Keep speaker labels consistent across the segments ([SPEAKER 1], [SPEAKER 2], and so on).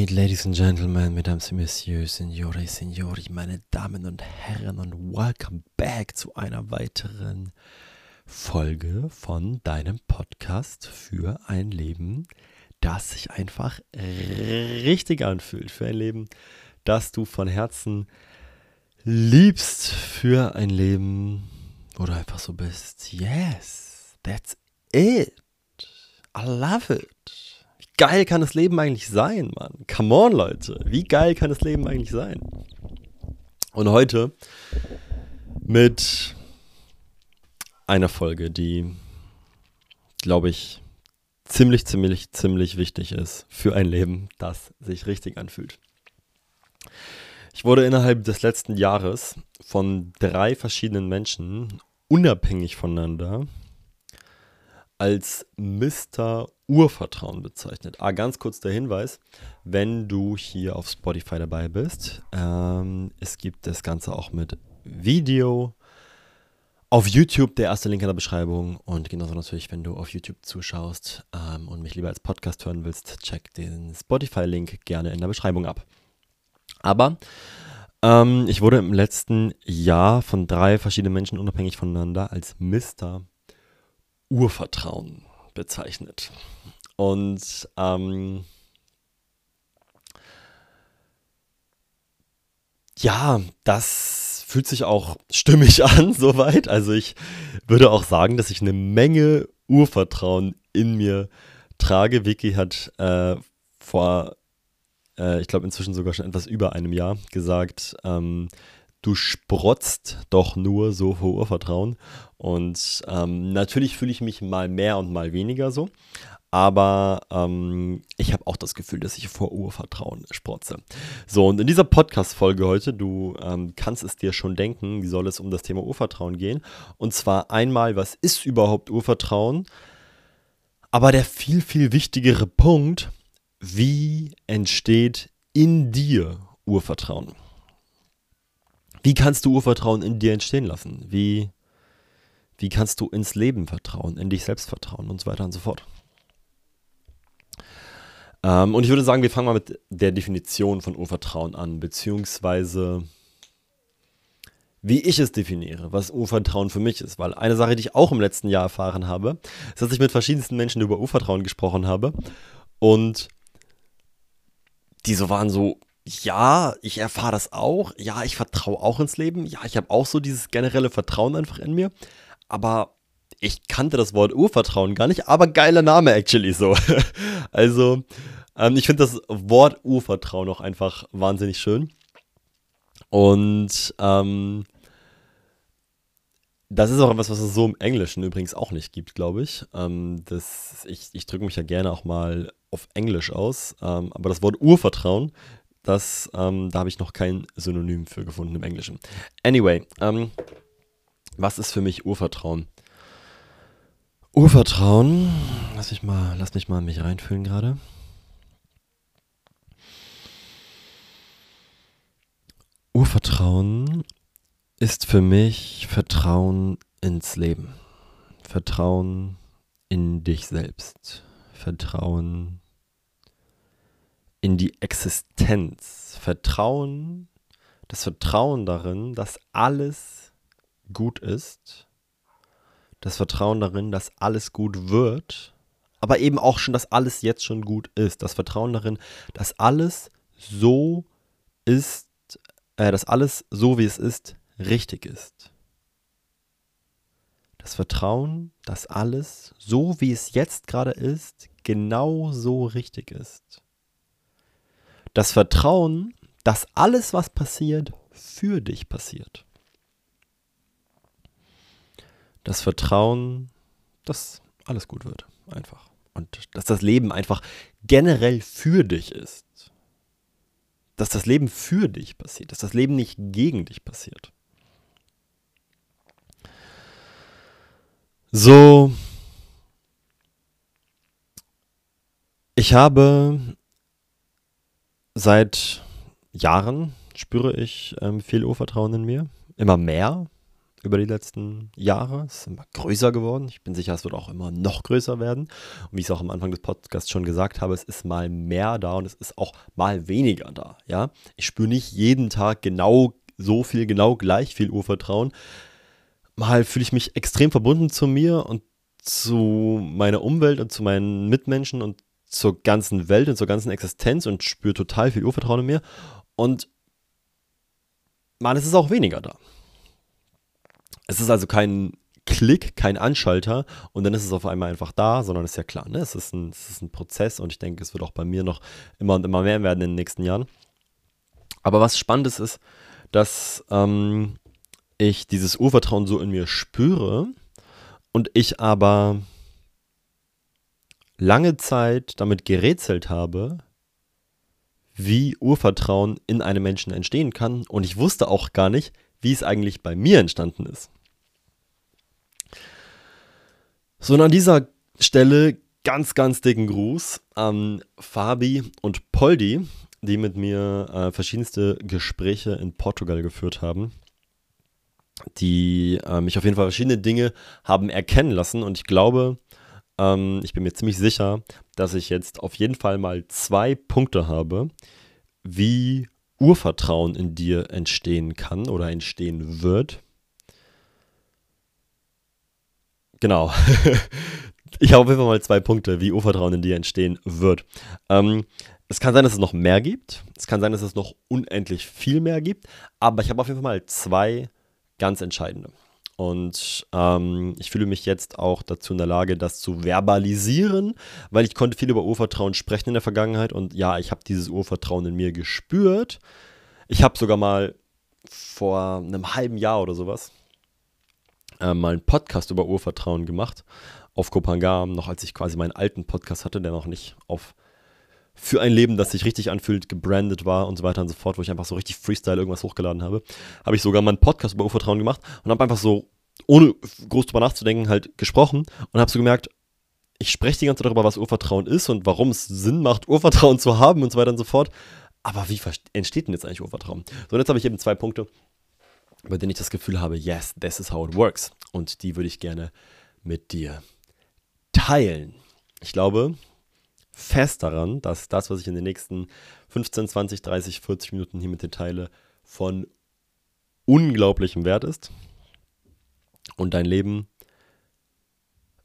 [SPEAKER 1] Alright, ladies and gentlemen, mesdames et messieurs, signori, signori, meine Damen und Herren und welcome back zu einer weiteren Folge von deinem Podcast für ein Leben, das sich einfach richtig anfühlt, für ein Leben, das du von Herzen liebst, für ein Leben, wo du einfach so bist. Yes, that's it. I love it geil kann das Leben eigentlich sein, Mann? Come on, Leute. Wie geil kann das Leben eigentlich sein? Und heute mit einer Folge, die, glaube ich, ziemlich, ziemlich, ziemlich wichtig ist für ein Leben, das sich richtig anfühlt. Ich wurde innerhalb des letzten Jahres von drei verschiedenen Menschen unabhängig voneinander als Mr. Urvertrauen bezeichnet. Ah, ganz kurz der Hinweis, wenn du hier auf Spotify dabei bist, ähm, es gibt das Ganze auch mit Video auf YouTube, der erste Link in der Beschreibung und genauso natürlich, wenn du auf YouTube zuschaust ähm, und mich lieber als Podcast hören willst, check den Spotify-Link gerne in der Beschreibung ab. Aber ähm, ich wurde im letzten Jahr von drei verschiedenen Menschen unabhängig voneinander als Mr. Urvertrauen bezeichnet. Und ähm, ja, das fühlt sich auch stimmig an, soweit. Also ich würde auch sagen, dass ich eine Menge Urvertrauen in mir trage. Vicky hat äh, vor, äh, ich glaube inzwischen sogar schon etwas über einem Jahr gesagt, ähm, du sprotzt doch nur so vor Urvertrauen. Und ähm, natürlich fühle ich mich mal mehr und mal weniger so. Aber ähm, ich habe auch das Gefühl, dass ich vor Urvertrauen sprotze. So, und in dieser Podcast-Folge heute, du ähm, kannst es dir schon denken, soll es um das Thema Urvertrauen gehen. Und zwar einmal, was ist überhaupt Urvertrauen? Aber der viel, viel wichtigere Punkt, wie entsteht in dir Urvertrauen? Wie kannst du Urvertrauen in dir entstehen lassen? Wie, wie kannst du ins Leben vertrauen, in dich selbst vertrauen und so weiter und so fort? Ähm, und ich würde sagen, wir fangen mal mit der Definition von Urvertrauen an, beziehungsweise wie ich es definiere, was Urvertrauen für mich ist. Weil eine Sache, die ich auch im letzten Jahr erfahren habe, ist, dass ich mit verschiedensten Menschen über Urvertrauen gesprochen habe und die so waren so, ja, ich erfahre das auch. Ja, ich vertraue auch ins Leben. Ja, ich habe auch so dieses generelle Vertrauen einfach in mir. Aber ich kannte das Wort Urvertrauen gar nicht, aber geiler Name actually so. also, ähm, ich finde das Wort Urvertrauen auch einfach wahnsinnig schön. Und ähm, das ist auch etwas, was es so im Englischen übrigens auch nicht gibt, glaube ich. Ähm, das, ich ich drücke mich ja gerne auch mal auf Englisch aus. Ähm, aber das Wort Urvertrauen das, ähm, da habe ich noch kein Synonym für gefunden im Englischen. Anyway, ähm, was ist für mich Urvertrauen? Urvertrauen, lass mich mal, lass mich mal mich reinfühlen gerade. Urvertrauen ist für mich Vertrauen ins Leben. Vertrauen in dich selbst. Vertrauen in die Existenz. Vertrauen, das Vertrauen darin, dass alles gut ist. Das Vertrauen darin, dass alles gut wird. Aber eben auch schon, dass alles jetzt schon gut ist. Das Vertrauen darin, dass alles so ist, äh, dass alles so wie es ist, richtig ist. Das Vertrauen, dass alles so wie es jetzt gerade ist, genau so richtig ist das Vertrauen, dass alles, was passiert, für dich passiert. Das Vertrauen, dass alles gut wird, einfach. Und dass das Leben einfach generell für dich ist. Dass das Leben für dich passiert, dass das Leben nicht gegen dich passiert. So, ich habe Seit Jahren spüre ich ähm, viel Urvertrauen in mir. Immer mehr. Über die letzten Jahre. Es ist immer größer geworden. Ich bin sicher, es wird auch immer noch größer werden. Und wie ich es auch am Anfang des Podcasts schon gesagt habe, es ist mal mehr da und es ist auch mal weniger da. Ja, ich spüre nicht jeden Tag genau so viel, genau gleich viel Urvertrauen. Mal fühle ich mich extrem verbunden zu mir und zu meiner Umwelt und zu meinen Mitmenschen und zur ganzen Welt und zur ganzen Existenz und spüre total viel Urvertrauen in mir. Und es ist auch weniger da. Es ist also kein Klick, kein Anschalter und dann ist es auf einmal einfach da, sondern ist ja klar, ne? es, ist ein, es ist ein Prozess und ich denke, es wird auch bei mir noch immer und immer mehr werden in den nächsten Jahren. Aber was spannend ist, ist, dass ähm, ich dieses Urvertrauen so in mir spüre und ich aber lange Zeit damit gerätselt habe, wie Urvertrauen in einem Menschen entstehen kann und ich wusste auch gar nicht, wie es eigentlich bei mir entstanden ist. So, und an dieser Stelle ganz, ganz dicken Gruß an Fabi und Poldi, die mit mir äh, verschiedenste Gespräche in Portugal geführt haben, die äh, mich auf jeden Fall verschiedene Dinge haben erkennen lassen. Und ich glaube, ähm, ich bin mir ziemlich sicher, dass ich jetzt auf jeden Fall mal zwei Punkte habe, wie Urvertrauen in dir entstehen kann oder entstehen wird. Genau. ich habe auf jeden Fall mal zwei Punkte, wie Urvertrauen in dir entstehen wird. Ähm, es kann sein, dass es noch mehr gibt. Es kann sein, dass es noch unendlich viel mehr gibt. Aber ich habe auf jeden Fall mal zwei ganz entscheidende. Und ähm, ich fühle mich jetzt auch dazu in der Lage, das zu verbalisieren, weil ich konnte viel über Urvertrauen sprechen in der Vergangenheit. Und ja, ich habe dieses Urvertrauen in mir gespürt. Ich habe sogar mal vor einem halben Jahr oder sowas äh, mal einen Podcast über Urvertrauen gemacht auf Kopangam, noch als ich quasi meinen alten Podcast hatte, der noch nicht auf für ein Leben, das sich richtig anfühlt, gebrandet war und so weiter und so fort, wo ich einfach so richtig Freestyle irgendwas hochgeladen habe, habe ich sogar mal einen Podcast über Urvertrauen gemacht und habe einfach so, ohne groß drüber nachzudenken, halt gesprochen und habe so gemerkt, ich spreche die ganze Zeit darüber, was Urvertrauen ist und warum es Sinn macht, Urvertrauen zu haben und so weiter und so fort. Aber wie entsteht denn jetzt eigentlich Urvertrauen? So, und jetzt habe ich eben zwei Punkte, bei denen ich das Gefühl habe, yes, this is how it works. Und die würde ich gerne mit dir teilen. Ich glaube, fest daran, dass das, was ich in den nächsten 15, 20, 30, 40 Minuten hier mit dir teile, von unglaublichem Wert ist und dein Leben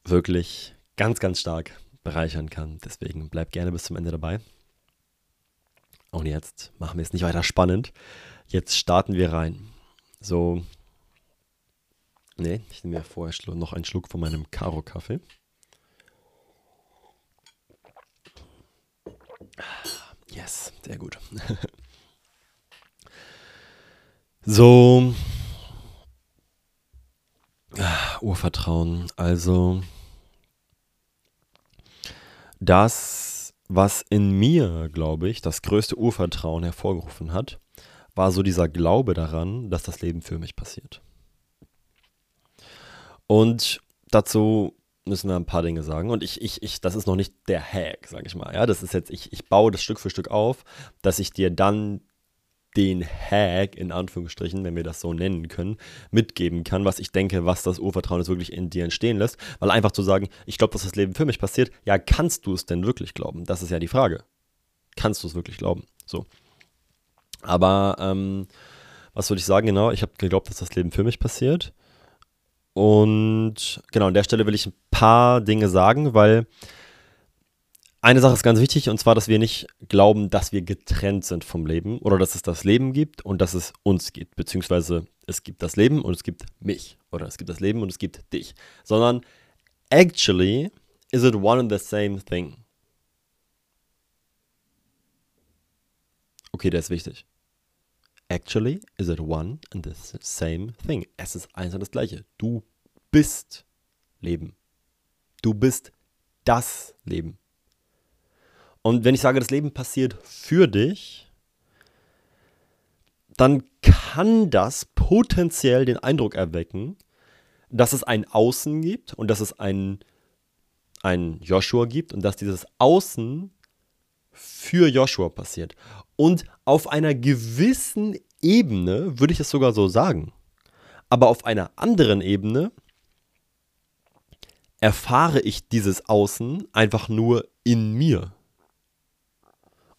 [SPEAKER 1] wirklich ganz, ganz stark bereichern kann. Deswegen bleib gerne bis zum Ende dabei. Und jetzt machen wir es nicht weiter spannend. Jetzt starten wir rein. So. Nee, ich nehme mir vorher noch einen Schluck von meinem Karo-Kaffee. Yes, sehr gut. so. Urvertrauen. Also. Das, was in mir, glaube ich, das größte Urvertrauen hervorgerufen hat, war so dieser Glaube daran, dass das Leben für mich passiert. Und dazu müssen wir ein paar Dinge sagen. Und ich, ich, ich, das ist noch nicht der Hack, sage ich mal. Ja, das ist jetzt, ich, ich baue das Stück für Stück auf, dass ich dir dann den Hack, in Anführungsstrichen, wenn wir das so nennen können, mitgeben kann, was ich denke, was das Urvertrauen jetzt wirklich in dir entstehen lässt. Weil einfach zu sagen, ich glaube, dass das Leben für mich passiert, ja, kannst du es denn wirklich glauben? Das ist ja die Frage. Kannst du es wirklich glauben? So. Aber, ähm, was würde ich sagen, genau? Ich habe geglaubt, dass das Leben für mich passiert. Und genau, an der Stelle will ich ein paar Dinge sagen, weil eine Sache ist ganz wichtig, und zwar, dass wir nicht glauben, dass wir getrennt sind vom Leben oder dass es das Leben gibt und dass es uns gibt, beziehungsweise es gibt das Leben und es gibt mich oder es gibt das Leben und es gibt dich, sondern actually is it one and the same thing. Okay, das ist wichtig. Actually is it one and the same thing. Es ist eins und das gleiche. Du bist Leben. Du bist das Leben. Und wenn ich sage, das Leben passiert für dich, dann kann das potenziell den Eindruck erwecken, dass es ein Außen gibt und dass es ein, ein Joshua gibt und dass dieses Außen für Joshua passiert. Und auf einer gewissen Ebene würde ich es sogar so sagen. Aber auf einer anderen Ebene erfahre ich dieses Außen einfach nur in mir.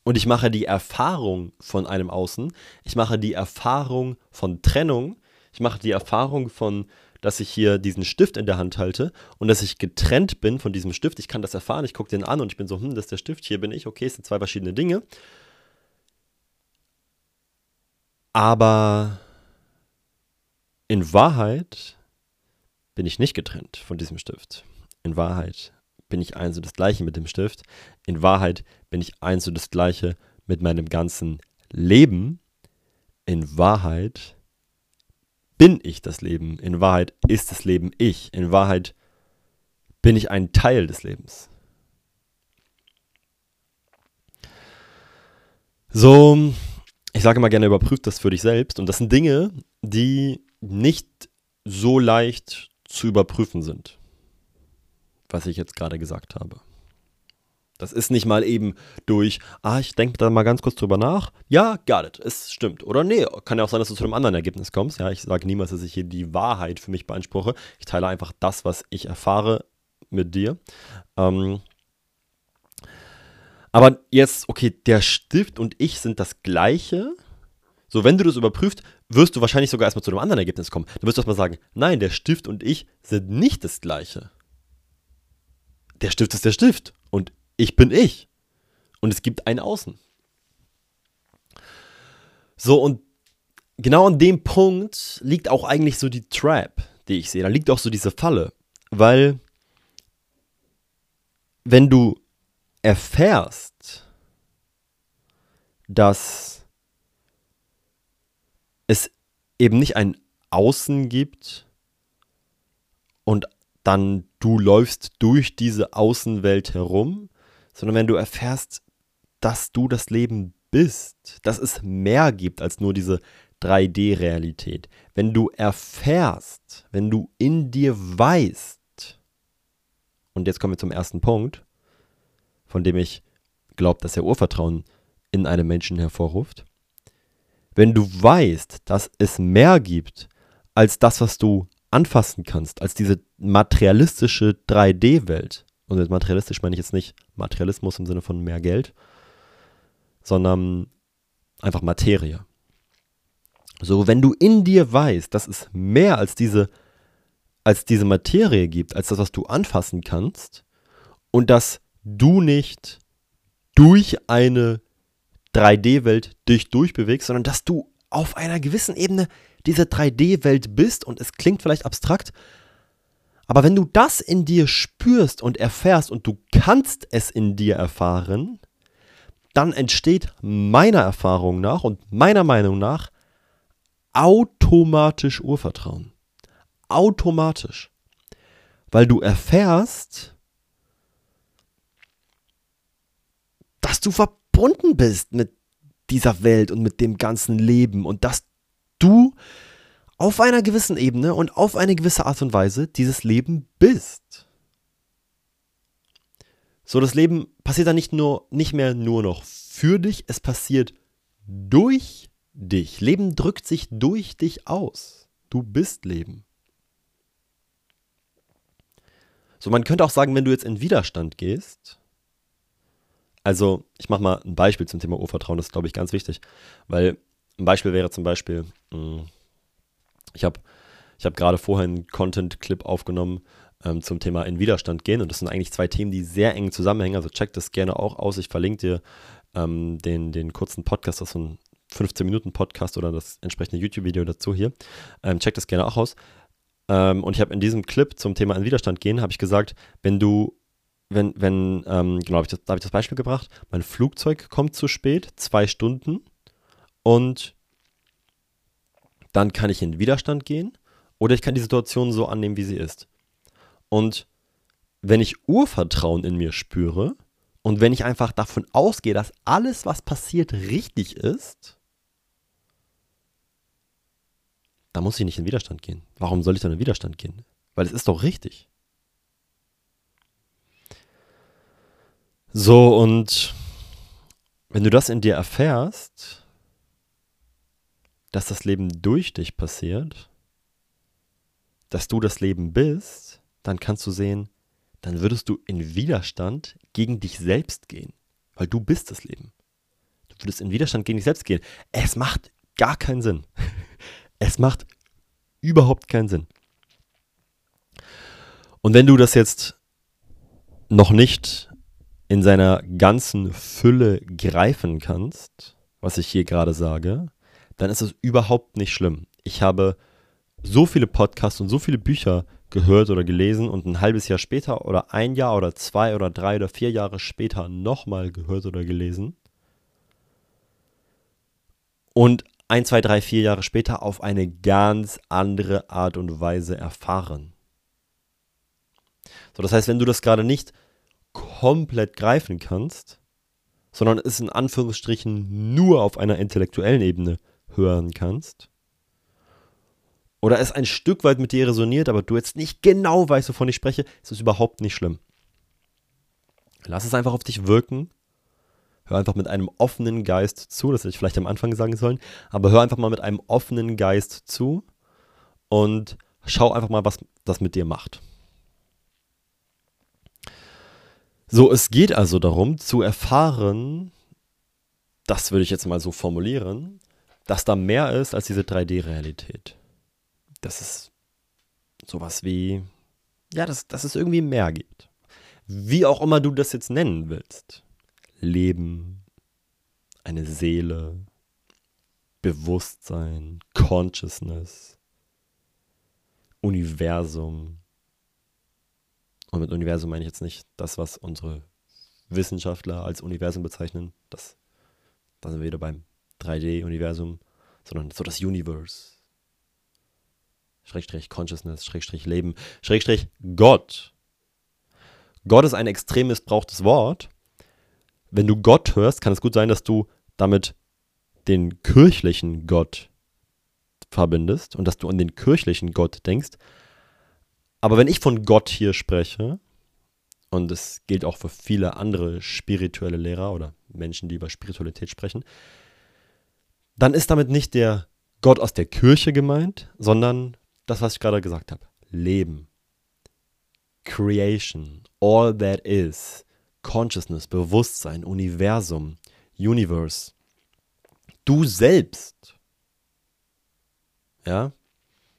[SPEAKER 1] Und ich mache die Erfahrung von einem Außen, ich mache die Erfahrung von Trennung, ich mache die Erfahrung von, dass ich hier diesen Stift in der Hand halte und dass ich getrennt bin von diesem Stift. Ich kann das erfahren, ich gucke den an und ich bin so, hm, das ist der Stift, hier bin ich, okay, es sind zwei verschiedene Dinge. Aber in Wahrheit bin ich nicht getrennt von diesem Stift. In Wahrheit bin ich eins und das gleiche mit dem Stift. In Wahrheit bin ich eins und das gleiche mit meinem ganzen Leben. In Wahrheit bin ich das Leben. In Wahrheit ist das Leben ich. In Wahrheit bin ich ein Teil des Lebens. So, ich sage immer gerne, überprüft das für dich selbst. Und das sind Dinge, die nicht so leicht zu überprüfen sind, was ich jetzt gerade gesagt habe. Das ist nicht mal eben durch, ah, ich denke da mal ganz kurz drüber nach. Ja, got it, es stimmt. Oder nee, kann ja auch sein, dass du zu einem anderen Ergebnis kommst. Ja, ich sage niemals, dass ich hier die Wahrheit für mich beanspruche. Ich teile einfach das, was ich erfahre mit dir. Ähm, aber jetzt, okay, der Stift und ich sind das gleiche. So, wenn du das überprüfst, wirst du wahrscheinlich sogar erstmal zu einem anderen Ergebnis kommen. Dann wirst du erstmal sagen, nein, der Stift und ich sind nicht das gleiche. Der Stift ist der Stift und ich bin ich. Und es gibt ein Außen. So, und genau an dem Punkt liegt auch eigentlich so die Trap, die ich sehe. Da liegt auch so diese Falle. Weil, wenn du erfährst, dass es eben nicht ein Außen gibt und dann du läufst durch diese Außenwelt herum, sondern wenn du erfährst, dass du das Leben bist, dass es mehr gibt als nur diese 3D-Realität. Wenn du erfährst, wenn du in dir weißt, und jetzt kommen wir zum ersten Punkt, von dem ich glaube, dass er Urvertrauen in einem Menschen hervorruft. Wenn du weißt, dass es mehr gibt als das, was du anfassen kannst, als diese materialistische 3D-Welt, und mit materialistisch meine ich jetzt nicht Materialismus im Sinne von mehr Geld, sondern einfach Materie. So, wenn du in dir weißt, dass es mehr als diese, als diese Materie gibt, als das, was du anfassen kannst, und dass du nicht durch eine 3D-Welt dich durchbewegst, sondern dass du auf einer gewissen Ebene diese 3D-Welt bist und es klingt vielleicht abstrakt, aber wenn du das in dir spürst und erfährst und du kannst es in dir erfahren, dann entsteht meiner Erfahrung nach und meiner Meinung nach automatisch Urvertrauen. Automatisch. Weil du erfährst, dass du verbunden bist mit dieser Welt und mit dem ganzen Leben und dass du auf einer gewissen Ebene und auf eine gewisse Art und Weise dieses Leben bist. So, das Leben passiert dann nicht nur, nicht mehr nur noch für dich, es passiert durch dich. Leben drückt sich durch dich aus. Du bist Leben. So, man könnte auch sagen, wenn du jetzt in Widerstand gehst, also ich mache mal ein Beispiel zum Thema Urvertrauen, das ist, glaube ich, ganz wichtig, weil ein Beispiel wäre zum Beispiel, mh, hm, ich habe ich hab gerade vorher einen Content-Clip aufgenommen ähm, zum Thema in Widerstand gehen und das sind eigentlich zwei Themen, die sehr eng zusammenhängen. Also check das gerne auch aus. Ich verlinke dir ähm, den, den kurzen Podcast, das ist so ein 15-Minuten-Podcast oder das entsprechende YouTube-Video dazu hier. Ähm, check das gerne auch aus. Ähm, und ich habe in diesem Clip zum Thema in Widerstand gehen, habe ich gesagt, wenn du wenn, wenn, ähm, genau, hab das, da habe ich das Beispiel gebracht, mein Flugzeug kommt zu spät, zwei Stunden, und dann kann ich in Widerstand gehen oder ich kann die Situation so annehmen, wie sie ist. Und wenn ich Urvertrauen in mir spüre und wenn ich einfach davon ausgehe, dass alles, was passiert, richtig ist, dann muss ich nicht in Widerstand gehen. Warum soll ich dann in Widerstand gehen? Weil es ist doch richtig. So, und wenn du das in dir erfährst, dass das Leben durch dich passiert, dass du das Leben bist, dann kannst du sehen, dann würdest du in Widerstand gegen dich selbst gehen, weil du bist das Leben. Du würdest in Widerstand gegen dich selbst gehen. Es macht gar keinen Sinn. Es macht überhaupt keinen Sinn. Und wenn du das jetzt noch nicht in seiner ganzen Fülle greifen kannst, was ich hier gerade sage, dann ist es überhaupt nicht schlimm. Ich habe so viele Podcasts und so viele Bücher gehört oder gelesen und ein halbes Jahr später oder ein Jahr oder zwei oder drei oder vier Jahre später nochmal gehört oder gelesen. Und ein, zwei, drei, vier Jahre später auf eine ganz andere Art und Weise erfahren. So, das heißt, wenn du das gerade nicht komplett greifen kannst, sondern es in Anführungsstrichen nur auf einer intellektuellen Ebene hören kannst, oder es ein Stück weit mit dir resoniert, aber du jetzt nicht genau weißt, wovon ich spreche, ist es überhaupt nicht schlimm. Lass es einfach auf dich wirken. Hör einfach mit einem offenen Geist zu. Das hätte ich vielleicht am Anfang sagen sollen. Aber hör einfach mal mit einem offenen Geist zu und schau einfach mal, was das mit dir macht. So, es geht also darum zu erfahren, das würde ich jetzt mal so formulieren, dass da mehr ist als diese 3D-Realität dass es sowas wie, ja, dass, dass es irgendwie mehr gibt. Wie auch immer du das jetzt nennen willst. Leben, eine Seele, Bewusstsein, Consciousness, Universum. Und mit Universum meine ich jetzt nicht das, was unsere Wissenschaftler als Universum bezeichnen. Das, da sind wir wieder beim 3D-Universum, sondern so das Universe, Schrägstrich Consciousness, Schrägstrich Leben, Schrägstrich Gott. Gott ist ein extrem missbrauchtes Wort. Wenn du Gott hörst, kann es gut sein, dass du damit den kirchlichen Gott verbindest und dass du an den kirchlichen Gott denkst. Aber wenn ich von Gott hier spreche, und es gilt auch für viele andere spirituelle Lehrer oder Menschen, die über Spiritualität sprechen, dann ist damit nicht der Gott aus der Kirche gemeint, sondern das, was ich gerade gesagt habe. Leben. Creation. All that is. Consciousness, Bewusstsein, Universum, Universe. Du selbst. Ja?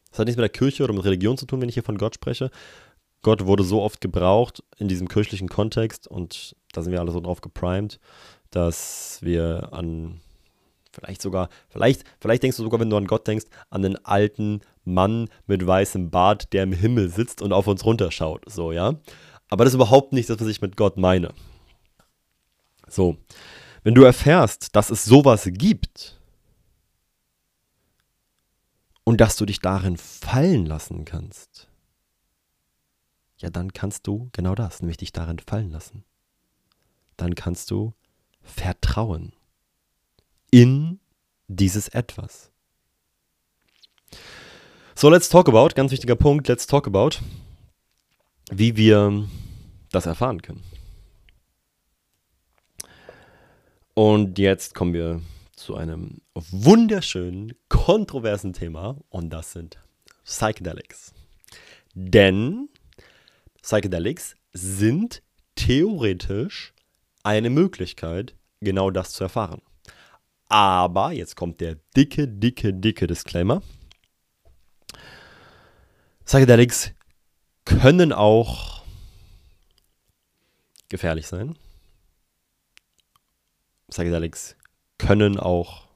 [SPEAKER 1] Das hat nichts mit der Kirche oder mit Religion zu tun, wenn ich hier von Gott spreche. Gott wurde so oft gebraucht in diesem kirchlichen Kontext und da sind wir alle so drauf geprimed, dass wir an Vielleicht sogar, vielleicht, vielleicht denkst du sogar, wenn du an Gott denkst, an einen alten Mann mit weißem Bart, der im Himmel sitzt und auf uns runterschaut. So, ja. Aber das ist überhaupt nicht das, was ich mit Gott meine. So. Wenn du erfährst, dass es sowas gibt und dass du dich darin fallen lassen kannst, ja, dann kannst du genau das, nämlich dich darin fallen lassen. Dann kannst du vertrauen in dieses Etwas. So, let's talk about, ganz wichtiger Punkt, let's talk about, wie wir das erfahren können. Und jetzt kommen wir zu einem wunderschönen, kontroversen Thema und das sind Psychedelics. Denn Psychedelics sind theoretisch eine Möglichkeit, genau das zu erfahren. Aber, jetzt kommt der dicke, dicke, dicke Disclaimer. Psychedelics können auch gefährlich sein. Psychedelics können auch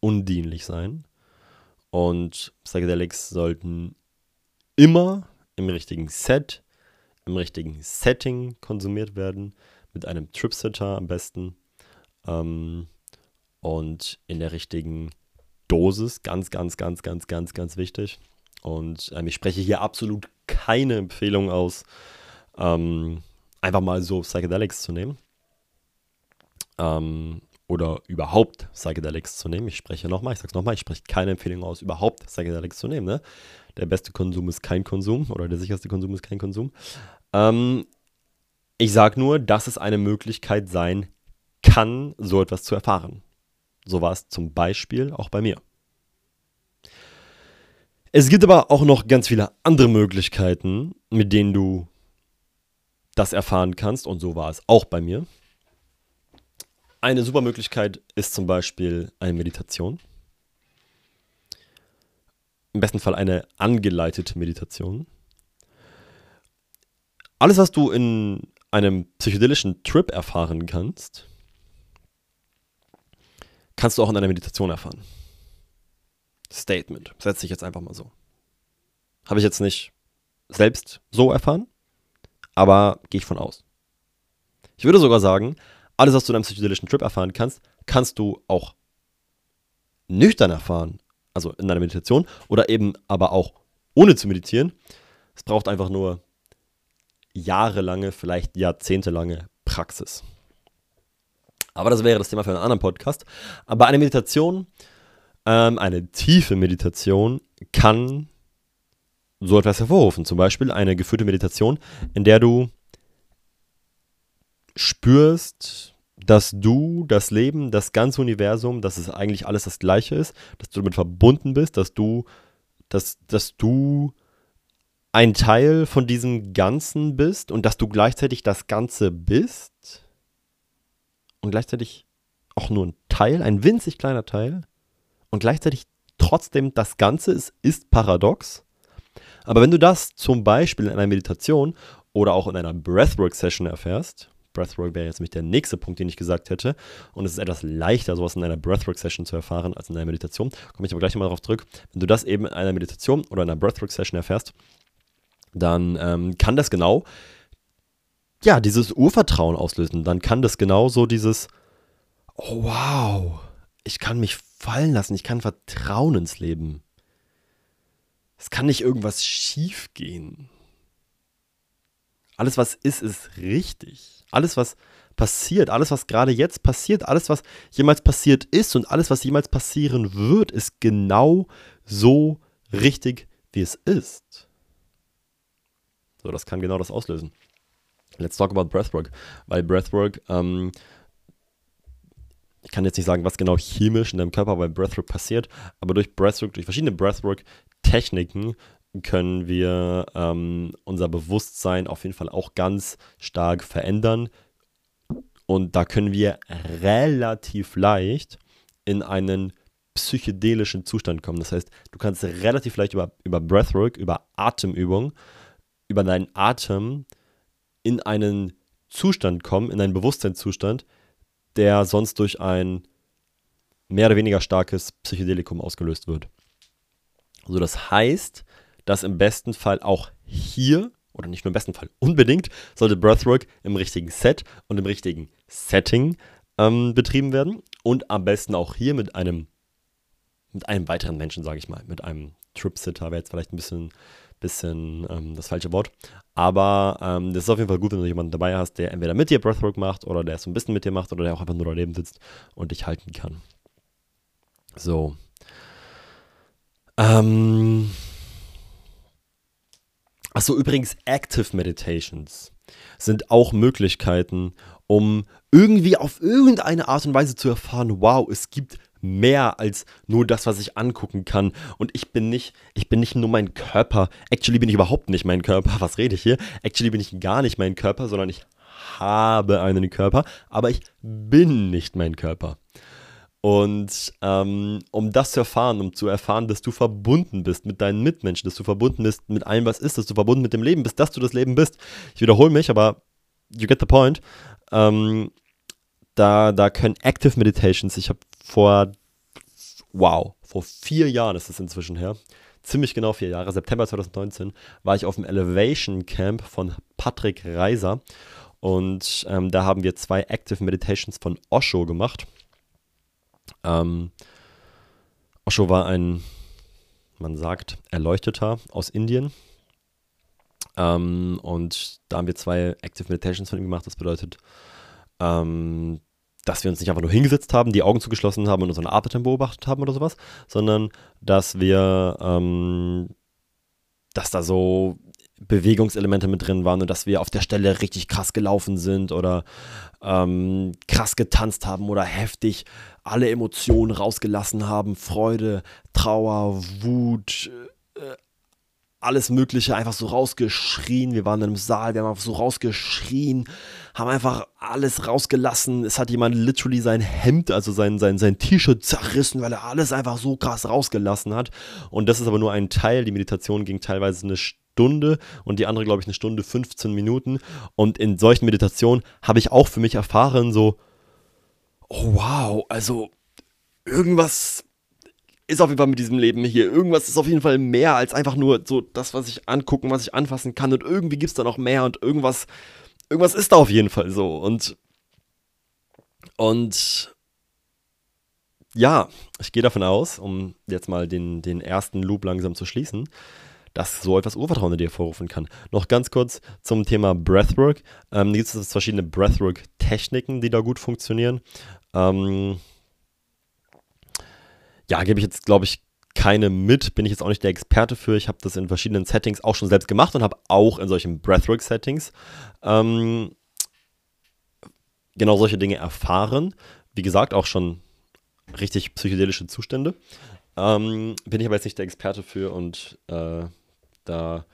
[SPEAKER 1] undienlich sein. Und Psychedelics sollten immer im richtigen Set, im richtigen Setting konsumiert werden. Mit einem Tripsitter am besten. Ähm, und in der richtigen Dosis. Ganz, ganz, ganz, ganz, ganz, ganz wichtig. Und ähm, ich spreche hier absolut keine Empfehlung aus, ähm, einfach mal so Psychedelics zu nehmen. Ähm, oder überhaupt Psychedelics zu nehmen. Ich spreche nochmal, ich sage es nochmal, ich spreche keine Empfehlung aus, überhaupt Psychedelics zu nehmen. Ne? Der beste Konsum ist kein Konsum oder der sicherste Konsum ist kein Konsum. Ähm, ich sage nur, dass es eine Möglichkeit sein kann, so etwas zu erfahren. So war es zum Beispiel auch bei mir. Es gibt aber auch noch ganz viele andere Möglichkeiten, mit denen du das erfahren kannst. Und so war es auch bei mir. Eine super Möglichkeit ist zum Beispiel eine Meditation. Im besten Fall eine angeleitete Meditation. Alles, was du in einem psychedelischen Trip erfahren kannst, kannst du auch in einer Meditation erfahren. Statement. Setze ich jetzt einfach mal so. Habe ich jetzt nicht selbst so erfahren, aber gehe ich von aus. Ich würde sogar sagen, alles, was du in einem psychedelischen Trip erfahren kannst, kannst du auch nüchtern erfahren, also in einer Meditation oder eben aber auch ohne zu meditieren. Es braucht einfach nur jahrelange, vielleicht jahrzehntelange Praxis. Aber das wäre das Thema für einen anderen Podcast. Aber eine Meditation, ähm, eine tiefe Meditation kann so etwas hervorrufen. Zum Beispiel eine geführte Meditation, in der du spürst, dass du das Leben, das ganze Universum, dass es eigentlich alles das Gleiche ist, dass du damit verbunden bist, dass du, dass, dass du ein Teil von diesem Ganzen bist und dass du gleichzeitig das Ganze bist und gleichzeitig auch nur ein Teil, ein winzig kleiner Teil und gleichzeitig trotzdem das Ganze ist, ist paradox. Aber wenn du das zum Beispiel in einer Meditation oder auch in einer Breathwork-Session erfährst, Breathwork wäre jetzt nämlich der nächste Punkt, den ich gesagt hätte. Und es ist etwas leichter, sowas in einer Breathwork-Session zu erfahren, als in einer Meditation. Komme ich aber gleich mal darauf zurück. Wenn du das eben in einer Meditation oder in einer Breathwork-Session erfährst, dann ähm, kann das genau, ja, dieses Urvertrauen auslösen. Dann kann das genau so dieses, oh wow, ich kann mich fallen lassen, ich kann vertrauen ins Leben. Es kann nicht irgendwas schief gehen. Alles, was ist, ist richtig. Alles, was passiert, alles, was gerade jetzt passiert, alles, was jemals passiert ist und alles, was jemals passieren wird, ist genau so richtig, wie es ist. So, das kann genau das auslösen. Let's talk about Breathwork, weil Breathwork, ähm, ich kann jetzt nicht sagen, was genau chemisch in deinem Körper bei Breathwork passiert, aber durch Breathwork, durch verschiedene Breathwork-Techniken können wir ähm, unser Bewusstsein auf jeden Fall auch ganz stark verändern. Und da können wir relativ leicht in einen psychedelischen Zustand kommen. Das heißt, du kannst relativ leicht über, über Breathwork, über Atemübung, über deinen Atem in einen Zustand kommen, in einen Bewusstseinszustand, der sonst durch ein mehr oder weniger starkes Psychedelikum ausgelöst wird. Also das heißt, dass im besten Fall auch hier, oder nicht nur im besten Fall, unbedingt, sollte Breathwork im richtigen Set und im richtigen Setting ähm, betrieben werden. Und am besten auch hier mit einem, mit einem weiteren Menschen, sage ich mal, mit einem Trip-Sitter wäre jetzt vielleicht ein bisschen, bisschen ähm, das falsche Wort. Aber ähm, das ist auf jeden Fall gut, wenn du jemanden dabei hast, der entweder mit dir Breathwork macht oder der es so ein bisschen mit dir macht oder der auch einfach nur daneben sitzt und dich halten kann. So. Ähm, Achso, übrigens, Active Meditations sind auch Möglichkeiten, um irgendwie auf irgendeine Art und Weise zu erfahren, wow, es gibt mehr als nur das, was ich angucken kann. Und ich bin nicht, ich bin nicht nur mein Körper. Actually bin ich überhaupt nicht mein Körper. Was rede ich hier? Actually bin ich gar nicht mein Körper, sondern ich habe einen Körper, aber ich bin nicht mein Körper. Und ähm, um das zu erfahren, um zu erfahren, dass du verbunden bist mit deinen Mitmenschen, dass du verbunden bist mit allem, was ist, dass du verbunden mit dem Leben bist, dass du das Leben bist. Ich wiederhole mich, aber you get the point. Ähm, da, da können Active Meditations, ich habe vor, wow, vor vier Jahren ist es inzwischen her, ziemlich genau vier Jahre, September 2019, war ich auf dem Elevation Camp von Patrick Reiser. Und ähm, da haben wir zwei Active Meditations von Osho gemacht. Ähm, Osho war ein, man sagt, Erleuchteter aus Indien. Ähm, und da haben wir zwei Active Meditations von ihm gemacht. Das bedeutet, ähm, dass wir uns nicht einfach nur hingesetzt haben, die Augen zugeschlossen haben und unseren Atem beobachtet haben oder sowas, sondern dass wir, ähm, dass da so Bewegungselemente mit drin waren und dass wir auf der Stelle richtig krass gelaufen sind oder ähm, krass getanzt haben oder heftig alle Emotionen rausgelassen haben, Freude, Trauer, Wut, äh, alles Mögliche einfach so rausgeschrien. Wir waren in einem Saal, wir haben einfach so rausgeschrien, haben einfach alles rausgelassen. Es hat jemand literally sein Hemd, also sein, sein, sein T-Shirt zerrissen, weil er alles einfach so krass rausgelassen hat. Und das ist aber nur ein Teil. Die Meditation ging teilweise eine Stunde und die andere, glaube ich, eine Stunde 15 Minuten. Und in solchen Meditationen habe ich auch für mich erfahren, so, oh wow, also irgendwas ist auf jeden Fall mit diesem Leben hier. Irgendwas ist auf jeden Fall mehr als einfach nur so das, was ich angucken, was ich anfassen kann. Und irgendwie gibt es da noch mehr und irgendwas, irgendwas ist da auf jeden Fall so. Und, und ja, ich gehe davon aus, um jetzt mal den, den ersten Loop langsam zu schließen, dass so etwas Urvertrauen in dir hervorrufen kann. Noch ganz kurz zum Thema Breathwork. Ähm, gibt es verschiedene Breathwork-Techniken, die da gut funktionieren. Ähm, ja, gebe ich jetzt, glaube ich, keine mit, bin ich jetzt auch nicht der Experte für. Ich habe das in verschiedenen Settings auch schon selbst gemacht und habe auch in solchen Breathwork-Settings ähm, genau solche Dinge erfahren. Wie gesagt, auch schon richtig psychedelische Zustände. Ähm, bin ich aber jetzt nicht der Experte für und äh, da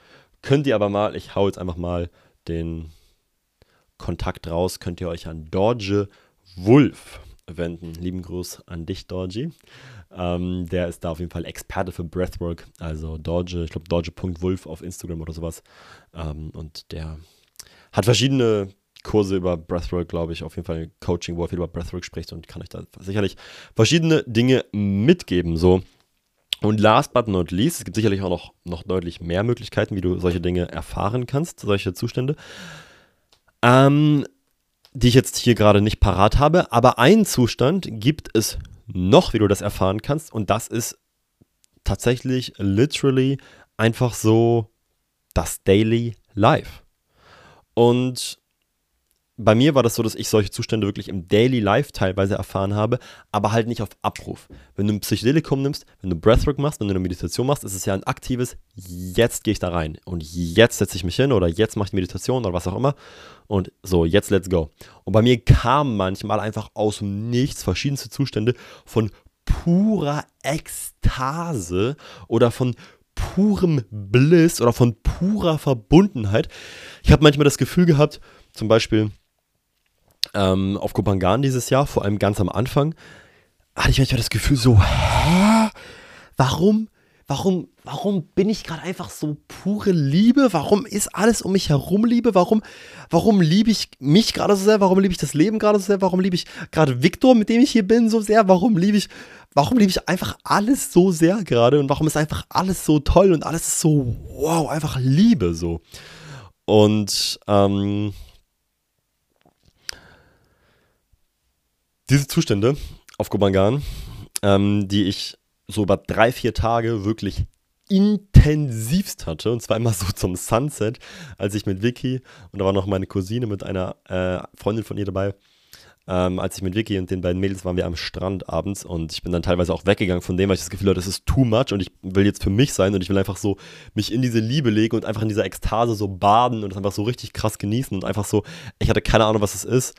[SPEAKER 1] könnt ihr aber mal, ich hau jetzt einfach mal den Kontakt raus, könnt ihr euch an Dorje Wolf wenden. Lieben Gruß an dich, Dorji. Ähm, der ist da auf jeden Fall Experte für Breathwork. Also Dorje, ich glaube Dorje.wolf auf Instagram oder sowas. Ähm, und der hat verschiedene Kurse über Breathwork, glaube ich, auf jeden Fall Coaching, wo er viel über Breathwork spricht und kann euch da sicherlich verschiedene Dinge mitgeben. So. Und last but not least, es gibt sicherlich auch noch, noch deutlich mehr Möglichkeiten, wie du solche Dinge erfahren kannst, solche Zustände. Ähm, die ich jetzt hier gerade nicht parat habe, aber einen Zustand gibt es noch, wie du das erfahren kannst, und das ist tatsächlich literally einfach so das Daily Life. Und bei mir war das so, dass ich solche Zustände wirklich im Daily Life teilweise erfahren habe, aber halt nicht auf Abruf. Wenn du ein Psychedelikum nimmst, wenn du Breathwork machst, wenn du eine Meditation machst, ist es ja ein aktives, jetzt gehe ich da rein und jetzt setze ich mich hin oder jetzt mache ich Meditation oder was auch immer und so, jetzt let's go. Und bei mir kamen manchmal einfach aus dem Nichts verschiedenste Zustände von purer Ekstase oder von purem Bliss oder von purer Verbundenheit. Ich habe manchmal das Gefühl gehabt, zum Beispiel, ähm, auf Kopangan dieses Jahr, vor allem ganz am Anfang, hatte ich manchmal das Gefühl so, hä? Warum, warum, warum bin ich gerade einfach so pure Liebe? Warum ist alles um mich herum Liebe? Warum, warum liebe ich mich gerade so sehr? Warum liebe ich das Leben gerade so sehr? Warum liebe ich gerade Viktor, mit dem ich hier bin, so sehr? Warum liebe ich, warum liebe ich einfach alles so sehr gerade? Und warum ist einfach alles so toll und alles ist so, wow, einfach Liebe so. Und ähm, Diese Zustände auf Kobangan, ähm, die ich so über drei, vier Tage wirklich intensivst hatte, und zwar immer so zum Sunset, als ich mit Vicky, und da war noch meine Cousine mit einer äh, Freundin von ihr dabei, ähm, als ich mit Vicky und den beiden Mädels waren wir am Strand abends und ich bin dann teilweise auch weggegangen von dem, weil ich das Gefühl hatte, das ist too much und ich will jetzt für mich sein und ich will einfach so mich in diese Liebe legen und einfach in dieser Ekstase so baden und das einfach so richtig krass genießen und einfach so, ich hatte keine Ahnung, was es ist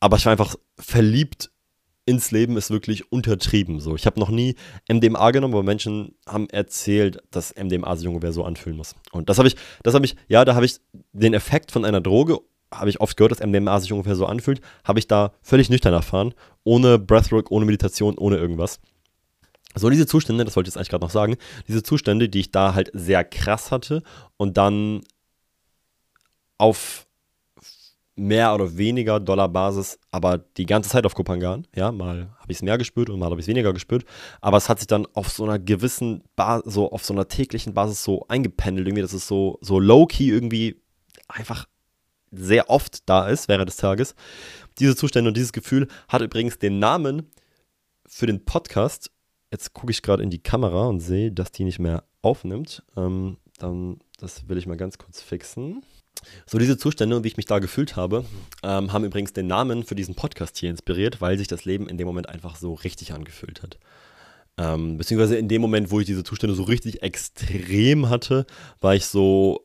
[SPEAKER 1] aber ich war einfach verliebt ins Leben ist wirklich untertrieben. So, ich habe noch nie MDMA genommen, aber Menschen haben erzählt, dass MDMA sich ungefähr so anfühlen muss. Und das habe ich, das habe ich, ja, da habe ich den Effekt von einer Droge, habe ich oft gehört, dass MDMA sich ungefähr so anfühlt, habe ich da völlig nüchtern erfahren, ohne Breathwork, ohne Meditation, ohne irgendwas. So, diese Zustände, das wollte ich jetzt eigentlich gerade noch sagen, diese Zustände, die ich da halt sehr krass hatte und dann auf mehr oder weniger Dollarbasis, aber die ganze Zeit auf Kopangan. Ja, mal habe ich es mehr gespürt und mal habe ich es weniger gespürt. Aber es hat sich dann auf so einer gewissen Basis, so auf so einer täglichen Basis so eingependelt, irgendwie, dass es so, so low-key irgendwie einfach sehr oft da ist während des Tages. Diese Zustände und dieses Gefühl hat übrigens den Namen für den Podcast. Jetzt gucke ich gerade in die Kamera und sehe, dass die nicht mehr aufnimmt. Ähm, dann, das will ich mal ganz kurz fixen. So diese Zustände und wie ich mich da gefühlt habe, ähm, haben übrigens den Namen für diesen Podcast hier inspiriert, weil sich das Leben in dem Moment einfach so richtig angefühlt hat. Ähm, beziehungsweise in dem Moment, wo ich diese Zustände so richtig extrem hatte, war ich so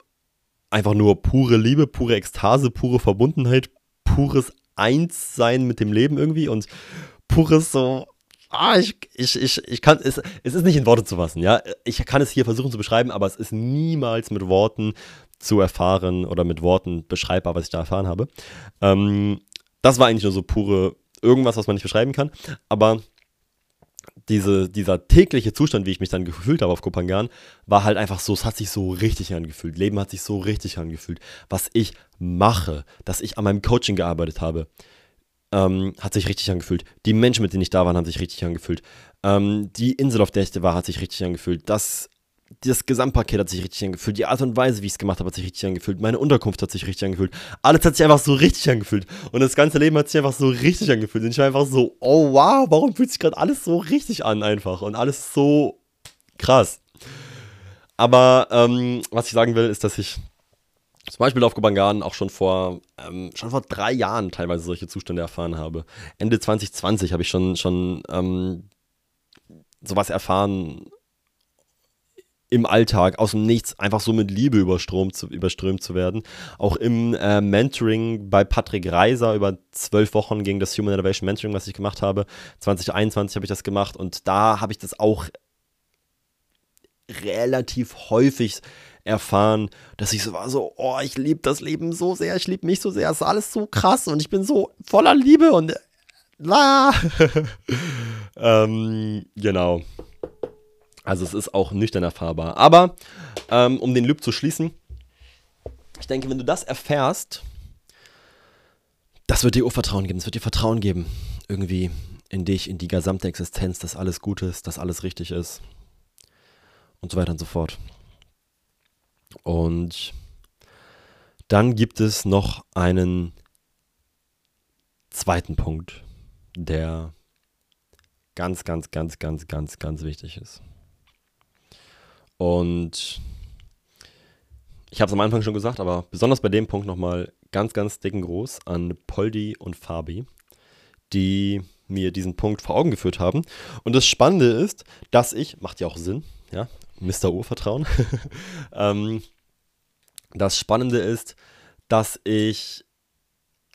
[SPEAKER 1] einfach nur pure Liebe, pure Ekstase, pure Verbundenheit, pures Einssein mit dem Leben irgendwie und pures so, ah, ich, ich, ich, ich kann, es, es ist nicht in Worte zu fassen, ja. Ich kann es hier versuchen zu beschreiben, aber es ist niemals mit Worten zu erfahren oder mit Worten beschreibbar, was ich da erfahren habe. Ähm, das war eigentlich nur so pure irgendwas, was man nicht beschreiben kann. Aber diese, dieser tägliche Zustand, wie ich mich dann gefühlt habe auf Kopangan, war halt einfach so, es hat sich so richtig angefühlt. Leben hat sich so richtig angefühlt. Was ich mache, dass ich an meinem Coaching gearbeitet habe, ähm, hat sich richtig angefühlt. Die Menschen, mit denen ich da war, haben sich richtig angefühlt. Ähm, die Insel, auf der ich war, hat sich richtig angefühlt. Das das Gesamtpaket hat sich richtig angefühlt. Die Art und Weise, wie ich es gemacht habe, hat sich richtig angefühlt. Meine Unterkunft hat sich richtig angefühlt. Alles hat sich einfach so richtig angefühlt. Und das ganze Leben hat sich einfach so richtig angefühlt. Und ich war einfach so, oh wow, warum fühlt sich gerade alles so richtig an einfach? Und alles so krass. Aber ähm, was ich sagen will, ist, dass ich zum Beispiel auf Kubangan auch schon vor, ähm, schon vor drei Jahren teilweise solche Zustände erfahren habe. Ende 2020 habe ich schon, schon ähm, sowas erfahren im Alltag, aus dem Nichts, einfach so mit Liebe überströmt zu, überströmt zu werden. Auch im äh, Mentoring bei Patrick Reiser über zwölf Wochen gegen das Human Innovation Mentoring, was ich gemacht habe. 2021 habe ich das gemacht und da habe ich das auch relativ häufig erfahren, dass ich so war, so, oh, ich liebe das Leben so sehr, ich liebe mich so sehr, es ist alles so krass und ich bin so voller Liebe und la. ähm, genau. Also es ist auch nüchtern erfahrbar. Aber ähm, um den Loop zu schließen, ich denke, wenn du das erfährst, das wird dir Urvertrauen geben, das wird dir Vertrauen geben, irgendwie in dich, in die gesamte Existenz, dass alles gut ist, dass alles richtig ist und so weiter und so fort. Und dann gibt es noch einen zweiten Punkt, der ganz, ganz, ganz, ganz, ganz, ganz wichtig ist. Und ich habe es am Anfang schon gesagt, aber besonders bei dem Punkt nochmal ganz, ganz dicken Gruß an Poldi und Fabi, die mir diesen Punkt vor Augen geführt haben. Und das Spannende ist, dass ich, macht ja auch Sinn, ja, Mr. Urvertrauen. ähm, das Spannende ist, dass ich,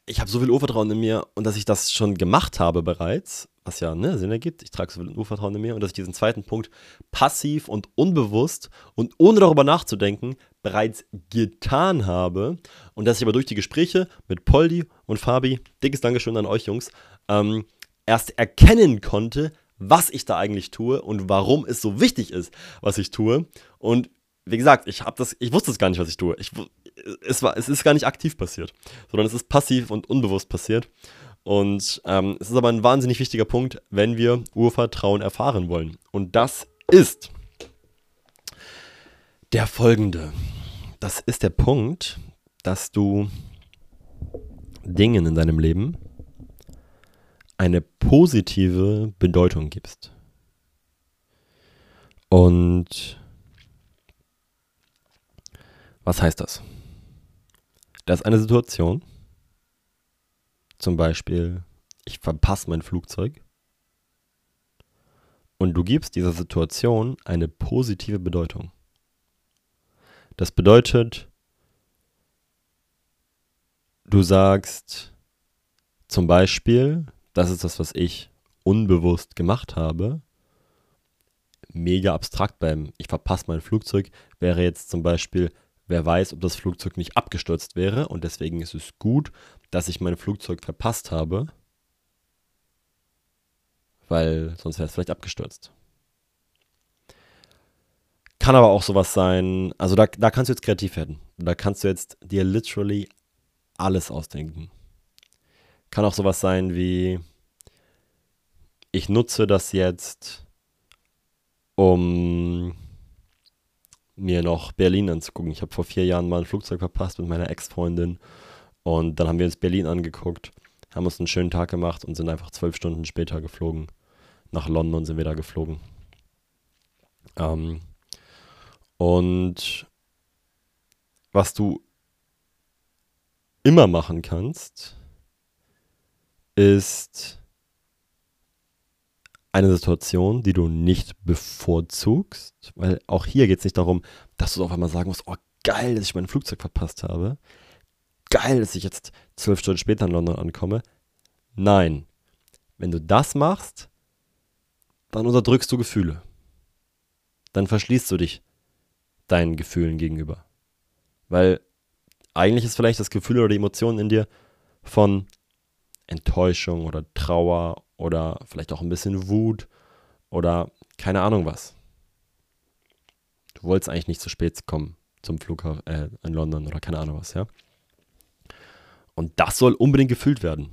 [SPEAKER 1] ich habe so viel Urvertrauen in mir und dass ich das schon gemacht habe bereits was ja ne, Sinn ergibt. Ich trage so viel Urvertrauen in mir und dass ich diesen zweiten Punkt passiv und unbewusst und ohne darüber nachzudenken bereits getan habe und dass ich aber durch die Gespräche mit Poldi und Fabi, dickes Dankeschön an euch Jungs, ähm, erst erkennen konnte, was ich da eigentlich tue und warum es so wichtig ist, was ich tue. Und wie gesagt, ich das, ich wusste es gar nicht, was ich tue. Ich, es, war, es ist gar nicht aktiv passiert, sondern es ist passiv und unbewusst passiert. Und ähm, es ist aber ein wahnsinnig wichtiger Punkt, wenn wir Urvertrauen erfahren wollen. Und das ist der folgende. Das ist der Punkt, dass du Dingen in deinem Leben eine positive Bedeutung gibst. Und was heißt das? Das ist eine Situation, zum Beispiel, ich verpasse mein Flugzeug. Und du gibst dieser Situation eine positive Bedeutung. Das bedeutet, du sagst zum Beispiel, das ist das, was ich unbewusst gemacht habe, mega abstrakt beim Ich verpasse mein Flugzeug, wäre jetzt zum Beispiel, wer weiß, ob das Flugzeug nicht abgestürzt wäre und deswegen ist es gut, dass ich mein Flugzeug verpasst habe, weil sonst wäre es vielleicht abgestürzt. Kann aber auch sowas sein, also da, da kannst du jetzt kreativ werden. Da kannst du jetzt dir literally alles ausdenken. Kann auch sowas sein wie, ich nutze das jetzt, um mir noch Berlin anzugucken. Ich habe vor vier Jahren mal ein Flugzeug verpasst mit meiner Ex-Freundin und dann haben wir uns Berlin angeguckt, haben uns einen schönen Tag gemacht und sind einfach zwölf Stunden später geflogen. Nach London sind wir da geflogen. Ähm, und was du immer machen kannst, ist eine Situation, die du nicht bevorzugst, weil auch hier geht es nicht darum, dass du auf einmal sagen musst, oh geil, dass ich mein Flugzeug verpasst habe, geil, dass ich jetzt zwölf Stunden später in London ankomme. Nein. Wenn du das machst, dann unterdrückst du Gefühle. Dann verschließt du dich deinen Gefühlen gegenüber. Weil eigentlich ist vielleicht das Gefühl oder die Emotion in dir von Enttäuschung oder Trauer oder vielleicht auch ein bisschen Wut oder keine Ahnung was. Du wolltest eigentlich nicht zu spät kommen zum Flughafen äh, in London oder keine Ahnung was, ja. Und das soll unbedingt gefühlt werden.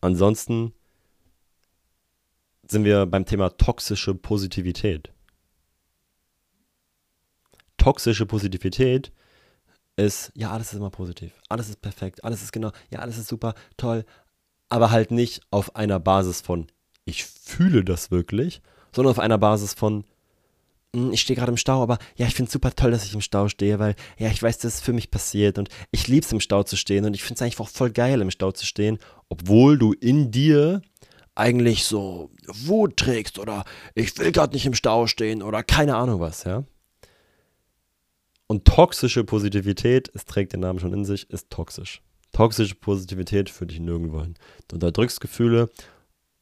[SPEAKER 1] Ansonsten sind wir beim Thema toxische Positivität. Toxische Positivität ist, ja, alles ist immer positiv, alles ist perfekt, alles ist genau, ja, alles ist super, toll, aber halt nicht auf einer Basis von, ich fühle das wirklich, sondern auf einer Basis von, ich stehe gerade im Stau, aber ja, ich finde es super toll, dass ich im Stau stehe, weil ja, ich weiß, dass es für mich passiert und ich liebe es im Stau zu stehen und ich finde es auch voll geil, im Stau zu stehen, obwohl du in dir eigentlich so Wut trägst oder ich will gerade nicht im Stau stehen oder keine Ahnung was, ja. Und toxische Positivität, es trägt den Namen schon in sich, ist toxisch. Toxische Positivität führt dich nirgendwo hin. Du unterdrückst Gefühle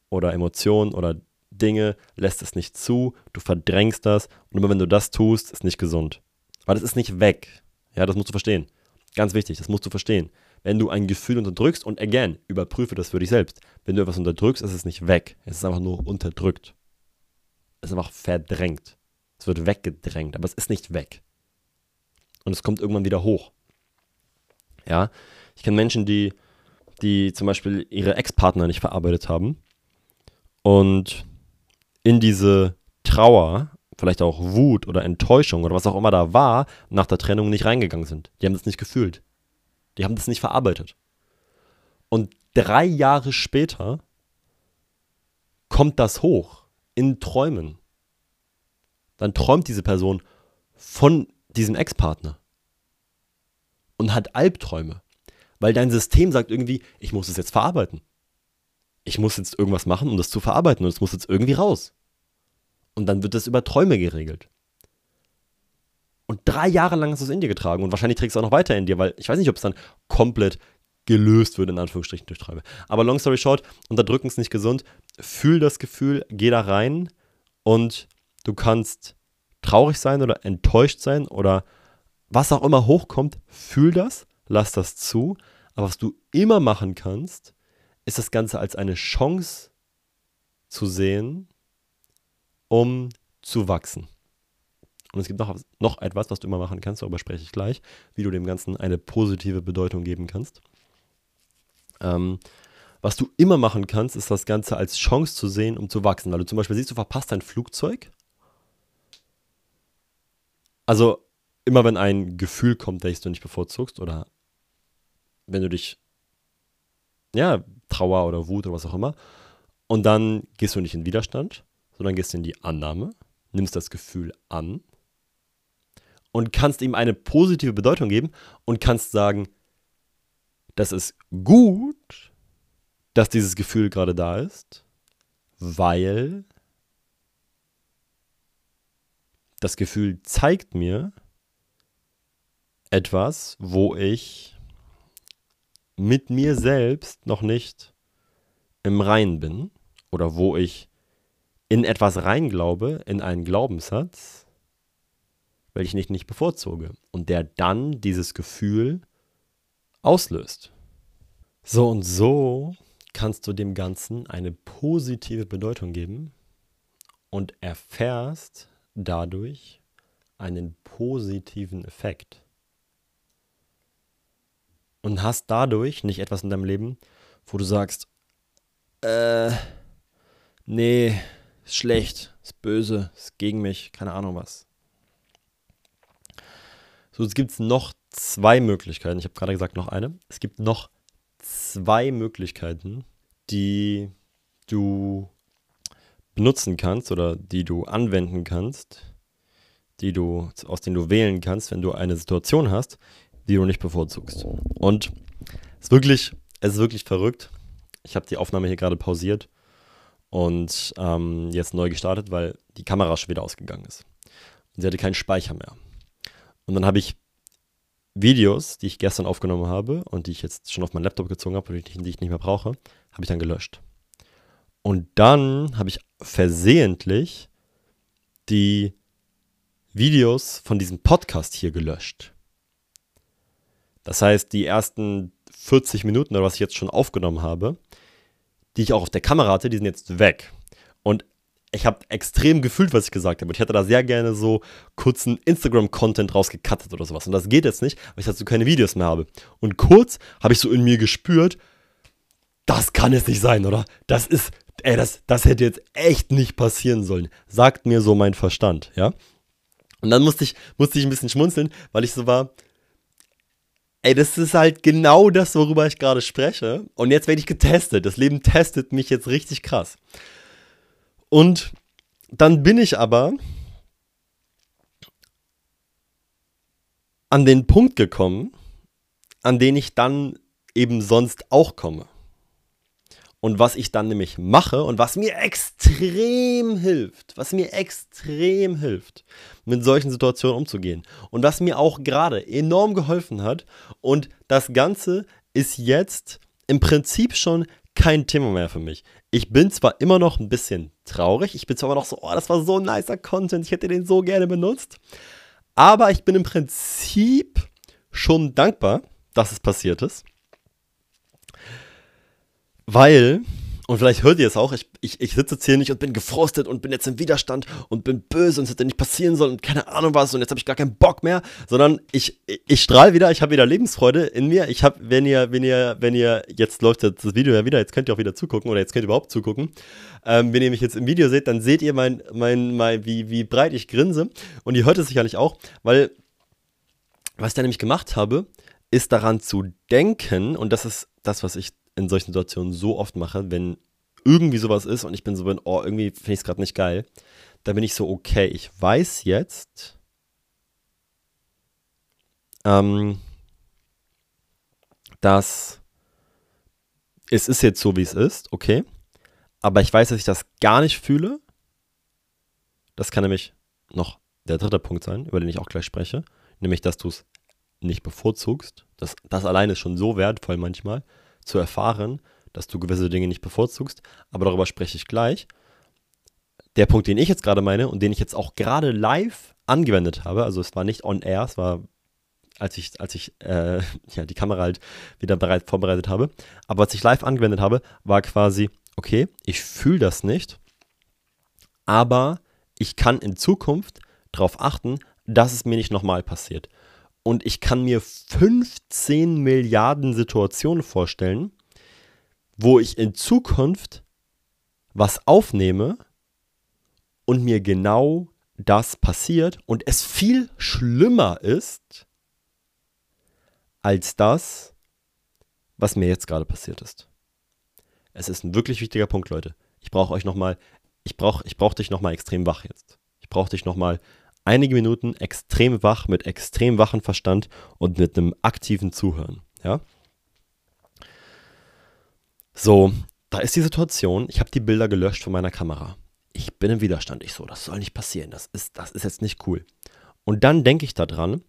[SPEAKER 1] oder Emotionen oder Dinge, lässt es nicht zu, du verdrängst das und immer wenn du das tust, ist nicht gesund. Weil das ist nicht weg. Ja, das musst du verstehen. Ganz wichtig, das musst du verstehen. Wenn du ein Gefühl unterdrückst und again, überprüfe das für dich selbst. Wenn du etwas unterdrückst, ist es nicht weg. Es ist einfach nur unterdrückt. Es ist einfach verdrängt. Es wird weggedrängt, aber es ist nicht weg. Und es kommt irgendwann wieder hoch. Ja, ich kenne Menschen, die, die zum Beispiel ihre Ex-Partner nicht verarbeitet haben und in diese Trauer, vielleicht auch Wut oder Enttäuschung oder was auch immer da war, nach der Trennung nicht reingegangen sind. Die haben das nicht gefühlt. Die haben das nicht verarbeitet. Und drei Jahre später kommt das hoch in Träumen. Dann träumt diese Person von diesem Ex-Partner und hat Albträume, weil dein System sagt irgendwie, ich muss es jetzt verarbeiten. Ich muss jetzt irgendwas machen, um das zu verarbeiten und es muss jetzt irgendwie raus. Und dann wird das über Träume geregelt. Und drei Jahre lang hast du es in dir getragen und wahrscheinlich trägst du es auch noch weiter in dir, weil ich weiß nicht, ob es dann komplett gelöst wird, in Anführungsstrichen, durch Träume. Aber long story short, unterdrücken ist nicht gesund. Fühl das Gefühl, geh da rein und du kannst traurig sein oder enttäuscht sein oder was auch immer hochkommt, fühl das, lass das zu. Aber was du immer machen kannst, ist das Ganze als eine Chance zu sehen, um zu wachsen. Und es gibt noch, noch etwas, was du immer machen kannst, darüber spreche ich gleich, wie du dem Ganzen eine positive Bedeutung geben kannst. Ähm, was du immer machen kannst, ist das Ganze als Chance zu sehen, um zu wachsen. Weil du zum Beispiel siehst, du verpasst dein Flugzeug. Also immer wenn ein Gefühl kommt, welches du nicht bevorzugst, oder wenn du dich, ja, Trauer oder Wut oder was auch immer, und dann gehst du nicht in Widerstand, sondern gehst in die Annahme, nimmst das Gefühl an und kannst ihm eine positive Bedeutung geben und kannst sagen, das ist gut, dass dieses Gefühl gerade da ist, weil das Gefühl zeigt mir etwas, wo ich mit mir selbst noch nicht im Reinen bin oder wo ich in etwas reinglaube, in einen Glaubenssatz, welchen ich nicht bevorzuge und der dann dieses Gefühl auslöst. So und so kannst du dem Ganzen eine positive Bedeutung geben und erfährst dadurch einen positiven Effekt. Und hast dadurch nicht etwas in deinem Leben, wo du sagst, äh, nee, ist schlecht, ist böse, ist gegen mich, keine Ahnung was. So, es gibt noch zwei Möglichkeiten. Ich habe gerade gesagt, noch eine. Es gibt noch zwei Möglichkeiten, die du benutzen kannst oder die du anwenden kannst, die du, aus denen du wählen kannst, wenn du eine Situation hast, die du nicht bevorzugst. Und es ist wirklich, es ist wirklich verrückt. Ich habe die Aufnahme hier gerade pausiert und ähm, jetzt neu gestartet, weil die Kamera schon wieder ausgegangen ist. Und sie hatte keinen Speicher mehr. Und dann habe ich Videos, die ich gestern aufgenommen habe und die ich jetzt schon auf meinen Laptop gezogen habe und die ich nicht mehr brauche, habe ich dann gelöscht. Und dann habe ich versehentlich die Videos von diesem Podcast hier gelöscht. Das heißt, die ersten 40 Minuten oder was ich jetzt schon aufgenommen habe, die ich auch auf der Kamera hatte, die sind jetzt weg. Und ich habe extrem gefühlt, was ich gesagt habe. Ich hätte da sehr gerne so kurzen Instagram-Content rausgekattet oder sowas. Und das geht jetzt nicht, weil ich dazu keine Videos mehr habe. Und kurz habe ich so in mir gespürt, das kann es nicht sein, oder? Das ist, ey, das, das hätte jetzt echt nicht passieren sollen. Sagt mir so mein Verstand, ja? Und dann musste ich, musste ich ein bisschen schmunzeln, weil ich so war, ey, das ist halt genau das, worüber ich gerade spreche. Und jetzt werde ich getestet. Das Leben testet mich jetzt richtig krass. Und dann bin ich aber an den Punkt gekommen, an den ich dann eben sonst auch komme. Und was ich dann nämlich mache und was mir extrem hilft, was mir extrem hilft, mit solchen Situationen umzugehen. Und was mir auch gerade enorm geholfen hat. Und das Ganze ist jetzt im Prinzip schon kein Thema mehr für mich. Ich bin zwar immer noch ein bisschen traurig, ich bin zwar immer noch so, oh, das war so ein nicer Content, ich hätte den so gerne benutzt. Aber ich bin im Prinzip schon dankbar, dass es passiert ist. Weil, und vielleicht hört ihr es auch, ich, ich, ich sitze jetzt hier nicht und bin gefrustet und bin jetzt im Widerstand und bin böse und es hätte nicht passieren sollen und keine Ahnung was und jetzt habe ich gar keinen Bock mehr, sondern ich, ich strahle wieder, ich habe wieder Lebensfreude in mir. Ich habe, wenn ihr, wenn ihr, wenn ihr, jetzt läuft das Video ja wieder, jetzt könnt ihr auch wieder zugucken oder jetzt könnt ihr überhaupt zugucken. Ähm, wenn ihr mich jetzt im Video seht, dann seht ihr mein, mein, mein, wie, wie breit ich grinse und ihr hört es sicherlich auch, weil was ich da nämlich gemacht habe, ist daran zu denken, und das ist das, was ich in solchen Situationen so oft mache, wenn irgendwie sowas ist und ich bin so bin, oh, irgendwie finde ich es gerade nicht geil, dann bin ich so, okay, ich weiß jetzt, ähm, dass es ist jetzt so, wie es ist, okay, aber ich weiß, dass ich das gar nicht fühle. Das kann nämlich noch der dritte Punkt sein, über den ich auch gleich spreche, nämlich, dass du es nicht bevorzugst. Das, das allein ist schon so wertvoll manchmal zu erfahren, dass du gewisse Dinge nicht bevorzugst, aber darüber spreche ich gleich. Der Punkt, den ich jetzt gerade meine und den ich jetzt auch gerade live angewendet habe, also es war nicht on air, es war, als ich, als ich äh, ja, die Kamera halt wieder bereit, vorbereitet habe, aber was ich live angewendet habe, war quasi, okay, ich fühle das nicht, aber ich kann in Zukunft darauf achten, dass es mir nicht nochmal passiert. Und ich kann mir 15 Milliarden Situationen vorstellen, wo ich in Zukunft was aufnehme und mir genau das passiert und es viel schlimmer ist als das, was mir jetzt gerade passiert ist. Es ist ein wirklich wichtiger Punkt, Leute. Ich brauche euch nochmal, ich brauche ich brauch dich nochmal extrem wach jetzt. Ich brauche dich nochmal einige Minuten extrem wach, mit extrem wachen Verstand und mit einem aktiven Zuhören. Ja? So, da ist die Situation, ich habe die Bilder gelöscht von meiner Kamera. Ich bin im Widerstand. Ich so, das soll nicht passieren. Das ist, das ist jetzt nicht cool. Und dann denke ich daran,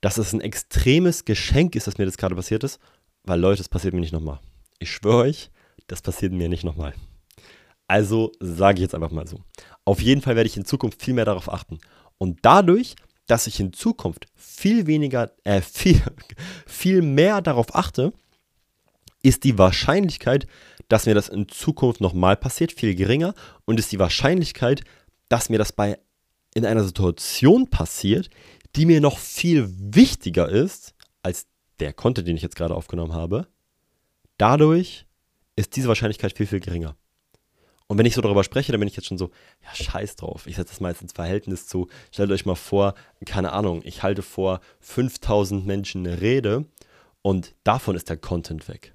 [SPEAKER 1] dass es ein extremes Geschenk ist, dass mir das gerade passiert ist, weil Leute, das passiert mir nicht nochmal. Ich schwöre euch, das passiert mir nicht nochmal. Also sage ich jetzt einfach mal so. Auf jeden Fall werde ich in Zukunft viel mehr darauf achten. Und dadurch, dass ich in Zukunft viel weniger, äh, viel, viel mehr darauf achte, ist die Wahrscheinlichkeit, dass mir das in Zukunft nochmal passiert, viel geringer und ist die Wahrscheinlichkeit, dass mir das bei in einer Situation passiert, die mir noch viel wichtiger ist als der Content, den ich jetzt gerade aufgenommen habe. Dadurch ist diese Wahrscheinlichkeit viel, viel geringer. Und wenn ich so darüber spreche, dann bin ich jetzt schon so, ja, scheiß drauf. Ich setze das mal jetzt ins Verhältnis zu, stellt euch mal vor, keine Ahnung, ich halte vor 5000 Menschen eine Rede und davon ist der Content weg.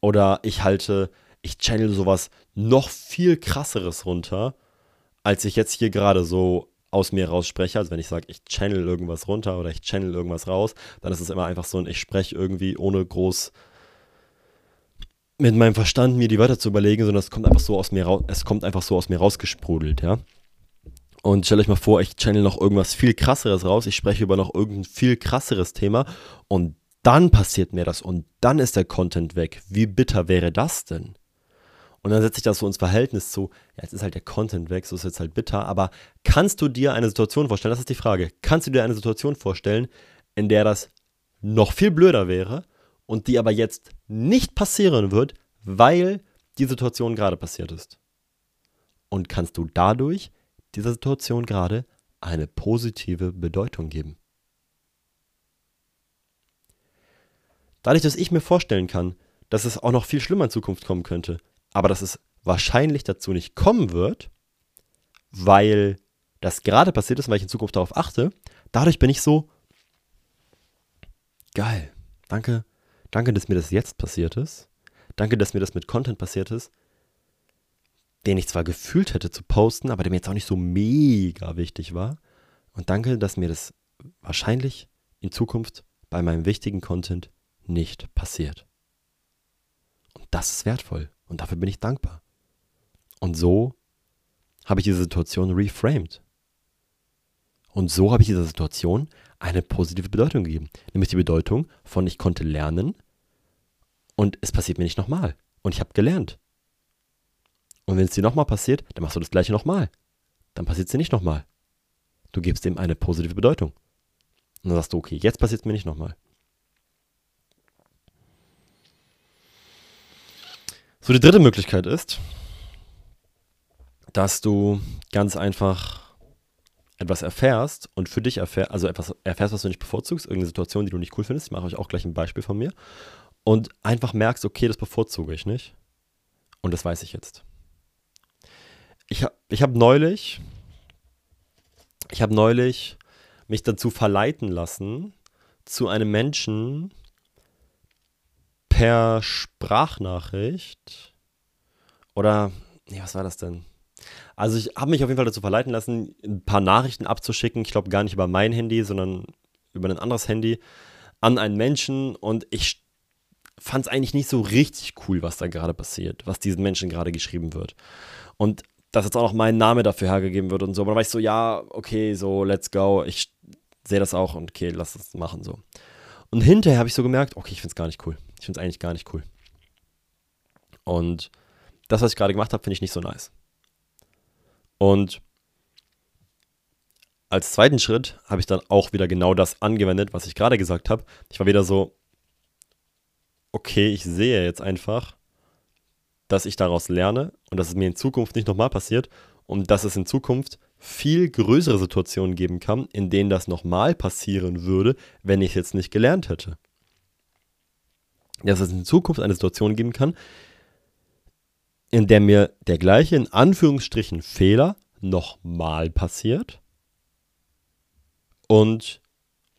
[SPEAKER 1] Oder ich halte, ich channel sowas noch viel krasseres runter, als ich jetzt hier gerade so aus mir raus spreche. Also wenn ich sage, ich channel irgendwas runter oder ich channel irgendwas raus, dann ist es immer einfach so ein, ich spreche irgendwie ohne groß mit meinem Verstand mir die Wörter zu überlegen, sondern es kommt einfach so aus mir raus, es kommt einfach so aus mir rausgesprudelt, ja. Und stellt euch mal vor, ich channel noch irgendwas viel krasseres raus, ich spreche über noch irgendein viel krasseres Thema und dann passiert mir das und dann ist der Content weg. Wie bitter wäre das denn? Und dann setzt sich das so ins Verhältnis zu, ja, jetzt ist halt der Content weg, so ist jetzt halt bitter, aber kannst du dir eine Situation vorstellen, das ist die Frage, kannst du dir eine Situation vorstellen, in der das noch viel blöder wäre und die aber jetzt nicht passieren wird, weil die Situation gerade passiert ist? Und kannst du dadurch dieser Situation gerade eine positive Bedeutung geben? Dadurch, dass ich mir vorstellen kann, dass es auch noch viel schlimmer in Zukunft kommen könnte, aber dass es wahrscheinlich dazu nicht kommen wird, weil das gerade passiert ist, weil ich in Zukunft darauf achte, dadurch bin ich so geil. Danke, danke, dass mir das jetzt passiert ist. Danke, dass mir das mit Content passiert ist, den ich zwar gefühlt hätte zu posten, aber der mir jetzt auch nicht so mega wichtig war. Und danke, dass mir das wahrscheinlich in Zukunft bei meinem wichtigen Content nicht passiert. Und das ist wertvoll. Und dafür bin ich dankbar. Und so habe ich diese Situation reframed. Und so habe ich dieser Situation eine positive Bedeutung gegeben. Nämlich die Bedeutung von ich konnte lernen und es passiert mir nicht nochmal. Und ich habe gelernt. Und wenn es dir nochmal passiert, dann machst du das gleiche nochmal. Dann passiert es dir nicht nochmal. Du gibst dem eine positive Bedeutung. Und dann sagst du, okay, jetzt passiert es mir nicht nochmal. So, die dritte Möglichkeit ist, dass du ganz einfach etwas erfährst und für dich erfährst, also etwas erfährst, was du nicht bevorzugst, irgendeine Situation, die du nicht cool findest. Ich mache euch auch gleich ein Beispiel von mir. Und einfach merkst, okay, das bevorzuge ich nicht. Und das weiß ich jetzt. Ich habe ich hab neulich, ich habe neulich mich dazu verleiten lassen, zu einem Menschen, per Sprachnachricht oder, nee, was war das denn? Also ich habe mich auf jeden Fall dazu verleiten lassen, ein paar Nachrichten abzuschicken. Ich glaube gar nicht über mein Handy, sondern über ein anderes Handy an einen Menschen. Und ich fand es eigentlich nicht so richtig cool, was da gerade passiert, was diesen Menschen gerade geschrieben wird. Und dass jetzt auch noch mein Name dafür hergegeben wird und so. Aber dann war ich so, ja, okay, so, let's go. Ich sehe das auch und okay, lass es machen so. Und hinterher habe ich so gemerkt, okay, ich finde es gar nicht cool. Ich finde es eigentlich gar nicht cool. Und das, was ich gerade gemacht habe, finde ich nicht so nice. Und als zweiten Schritt habe ich dann auch wieder genau das angewendet, was ich gerade gesagt habe. Ich war wieder so, okay, ich sehe jetzt einfach, dass ich daraus lerne und dass es mir in Zukunft nicht nochmal passiert und dass es in Zukunft viel größere Situationen geben kann, in denen das nochmal passieren würde, wenn ich es jetzt nicht gelernt hätte dass es in Zukunft eine Situation geben kann, in der mir der gleiche, in Anführungsstrichen, Fehler nochmal passiert und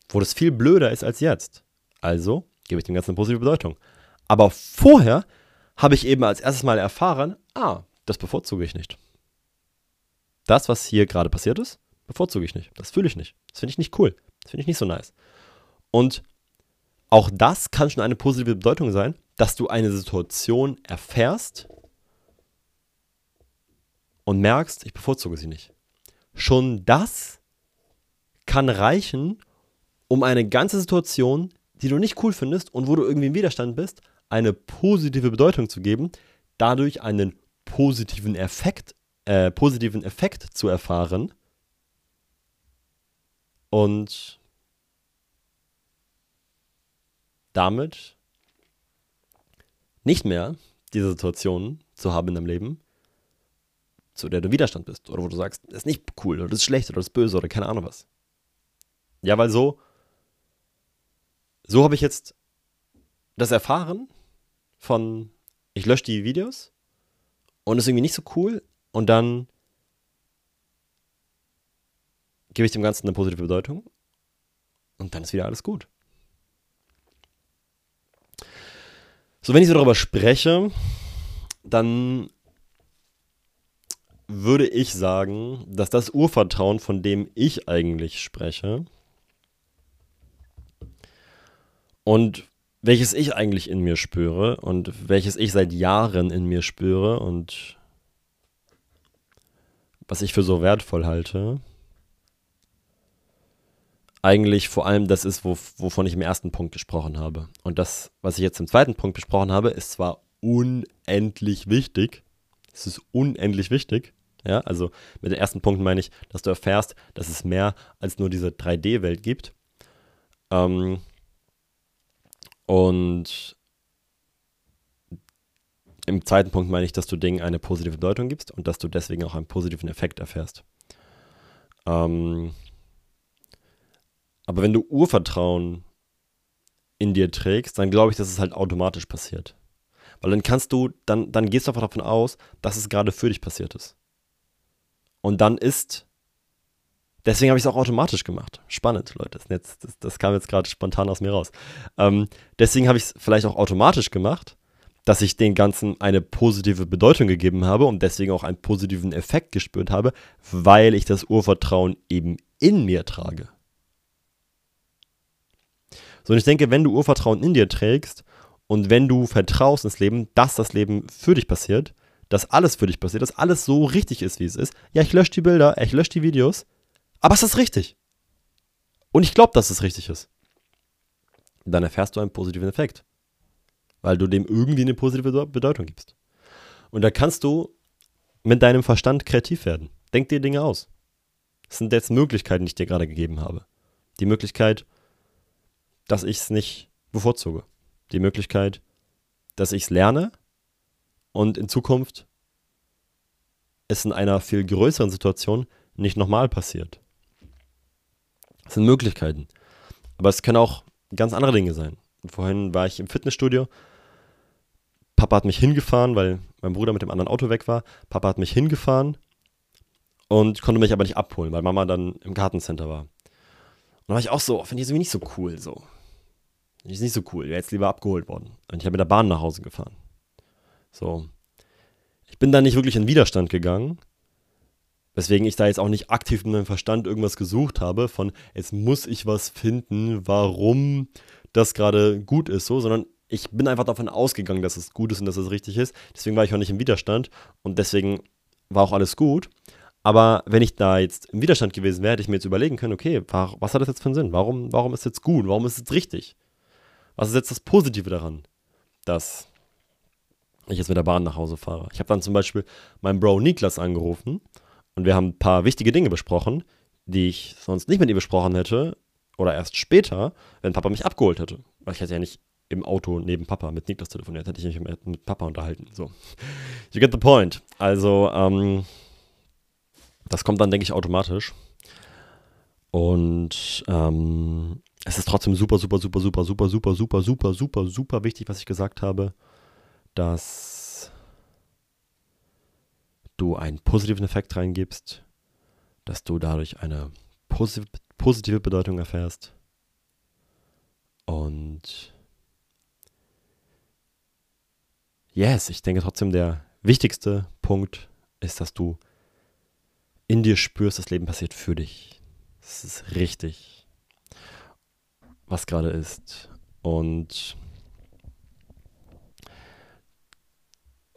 [SPEAKER 1] wo das viel blöder ist als jetzt. Also gebe ich dem Ganzen eine positive Bedeutung. Aber vorher habe ich eben als erstes Mal erfahren, ah, das bevorzuge ich nicht. Das, was hier gerade passiert ist, bevorzuge ich nicht. Das fühle ich nicht. Das finde ich nicht cool. Das finde ich nicht so nice. Und auch das kann schon eine positive Bedeutung sein, dass du eine Situation erfährst und merkst, ich bevorzuge sie nicht. Schon das kann reichen, um eine ganze Situation, die du nicht cool findest und wo du irgendwie im Widerstand bist, eine positive Bedeutung zu geben, dadurch einen positiven Effekt, äh, positiven Effekt zu erfahren und damit nicht mehr diese Situation zu haben in deinem Leben, zu der du Widerstand bist. Oder wo du sagst, das ist nicht cool oder das ist schlecht oder das ist böse oder keine Ahnung was. Ja, weil so, so habe ich jetzt das erfahren von, ich lösche die Videos und ist irgendwie nicht so cool und dann gebe ich dem Ganzen eine positive Bedeutung und dann ist wieder alles gut. So, wenn ich so darüber spreche, dann würde ich sagen, dass das Urvertrauen, von dem ich eigentlich spreche, und welches ich eigentlich in mir spüre und welches ich seit Jahren in mir spüre und was ich für so wertvoll halte, eigentlich vor allem das ist, wo, wovon ich im ersten Punkt gesprochen habe. Und das, was ich jetzt im zweiten Punkt besprochen habe, ist zwar unendlich wichtig, Es ist unendlich wichtig. Ja, also mit dem ersten Punkt meine ich, dass du erfährst, dass es mehr als nur diese 3D-Welt gibt. Ähm, und im zweiten Punkt meine ich, dass du Dingen eine positive Bedeutung gibst und dass du deswegen auch einen positiven Effekt erfährst. Ähm, aber wenn du Urvertrauen in dir trägst, dann glaube ich, dass es halt automatisch passiert. Weil dann kannst du, dann, dann gehst du einfach davon aus, dass es gerade für dich passiert ist. Und dann ist, deswegen habe ich es auch automatisch gemacht. Spannend, Leute. Das, jetzt, das, das kam jetzt gerade spontan aus mir raus. Ähm, deswegen habe ich es vielleicht auch automatisch gemacht, dass ich den Ganzen eine positive Bedeutung gegeben habe und deswegen auch einen positiven Effekt gespürt habe, weil ich das Urvertrauen eben in mir trage. So, und ich denke, wenn du Urvertrauen in dir trägst und wenn du vertraust ins Leben, dass das Leben für dich passiert, dass alles für dich passiert, dass alles so richtig ist, wie es ist. Ja, ich lösche die Bilder, ich lösche die Videos, aber es ist richtig. Und ich glaube, dass es richtig ist. Dann erfährst du einen positiven Effekt, weil du dem irgendwie eine positive Bedeutung gibst. Und da kannst du mit deinem Verstand kreativ werden. Denk dir Dinge aus. Das sind jetzt Möglichkeiten, die ich dir gerade gegeben habe. Die Möglichkeit, dass ich es nicht bevorzuge. Die Möglichkeit, dass ich es lerne und in Zukunft es in einer viel größeren Situation nicht nochmal passiert. Das sind Möglichkeiten. Aber es können auch ganz andere Dinge sein. Vorhin war ich im Fitnessstudio. Papa hat mich hingefahren, weil mein Bruder mit dem anderen Auto weg war. Papa hat mich hingefahren und konnte mich aber nicht abholen, weil Mama dann im Gartencenter war. Und da war ich auch so, finde ich irgendwie nicht so cool. So. Ist nicht so cool. Wäre jetzt lieber abgeholt worden. Und ich habe mit der Bahn nach Hause gefahren. So. Ich bin da nicht wirklich in Widerstand gegangen. Weswegen ich da jetzt auch nicht aktiv mit meinem Verstand irgendwas gesucht habe, von jetzt muss ich was finden, warum das gerade gut ist, so, sondern ich bin einfach davon ausgegangen, dass es gut ist und dass es richtig ist. Deswegen war ich auch nicht im Widerstand und deswegen war auch alles gut. Aber wenn ich da jetzt im Widerstand gewesen wäre, hätte ich mir jetzt überlegen können, okay, was hat das jetzt für einen Sinn? Warum, warum ist es jetzt gut? Warum ist es jetzt richtig? Was ist jetzt das Positive daran, dass ich jetzt mit der Bahn nach Hause fahre. Ich habe dann zum Beispiel meinen Bro Niklas angerufen und wir haben ein paar wichtige Dinge besprochen, die ich sonst nicht mit ihm besprochen hätte oder erst später, wenn Papa mich abgeholt hätte. Weil ich hätte ja nicht im Auto neben Papa mit Niklas telefoniert, hätte ich mich mit Papa unterhalten. So. You get the point. Also, ähm, das kommt dann, denke ich, automatisch. Und ähm, es ist trotzdem super, super, super, super, super, super, super, super, super, super wichtig, was ich gesagt habe dass du einen positiven Effekt reingibst, dass du dadurch eine positive Bedeutung erfährst und yes, ich denke trotzdem der wichtigste Punkt ist, dass du in dir spürst, das Leben passiert für dich. Es ist richtig, was gerade ist. Und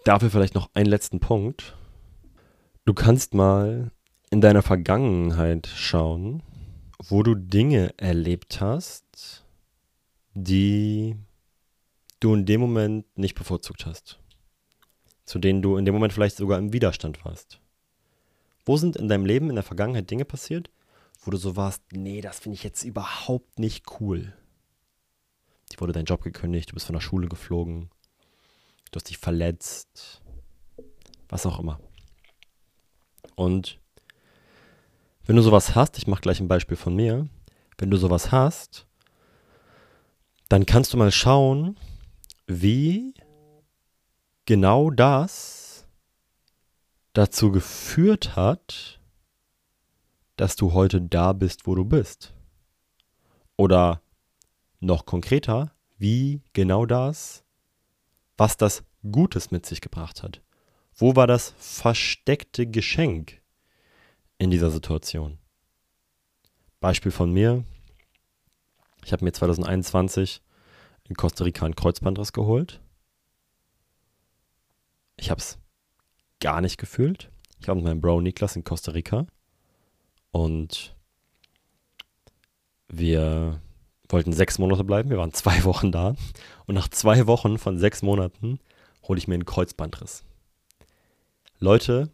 [SPEAKER 1] Dafür vielleicht noch einen letzten Punkt. Du kannst mal in deiner Vergangenheit schauen, wo du Dinge erlebt hast, die du in dem Moment nicht bevorzugt hast. Zu denen du in dem Moment vielleicht sogar im Widerstand warst. Wo sind in deinem Leben in der Vergangenheit Dinge passiert, wo du so warst, nee, das finde ich jetzt überhaupt nicht cool. Die wurde dein Job gekündigt, du bist von der Schule geflogen, du hast dich verletzt, was auch immer. Und wenn du sowas hast, ich mache gleich ein Beispiel von mir, wenn du sowas hast, dann kannst du mal schauen, wie genau das dazu geführt hat, dass du heute da bist, wo du bist. Oder noch konkreter, wie genau das was das Gutes mit sich gebracht hat. Wo war das versteckte Geschenk in dieser Situation? Beispiel von mir. Ich habe mir 2021 in Costa Rica einen Kreuzbandriss geholt. Ich habe es gar nicht gefühlt. Ich war mit meinem Bro Niklas in Costa Rica und wir wollten sechs Monate bleiben. Wir waren zwei Wochen da. Und nach zwei Wochen von sechs Monaten hole ich mir einen Kreuzbandriss. Leute,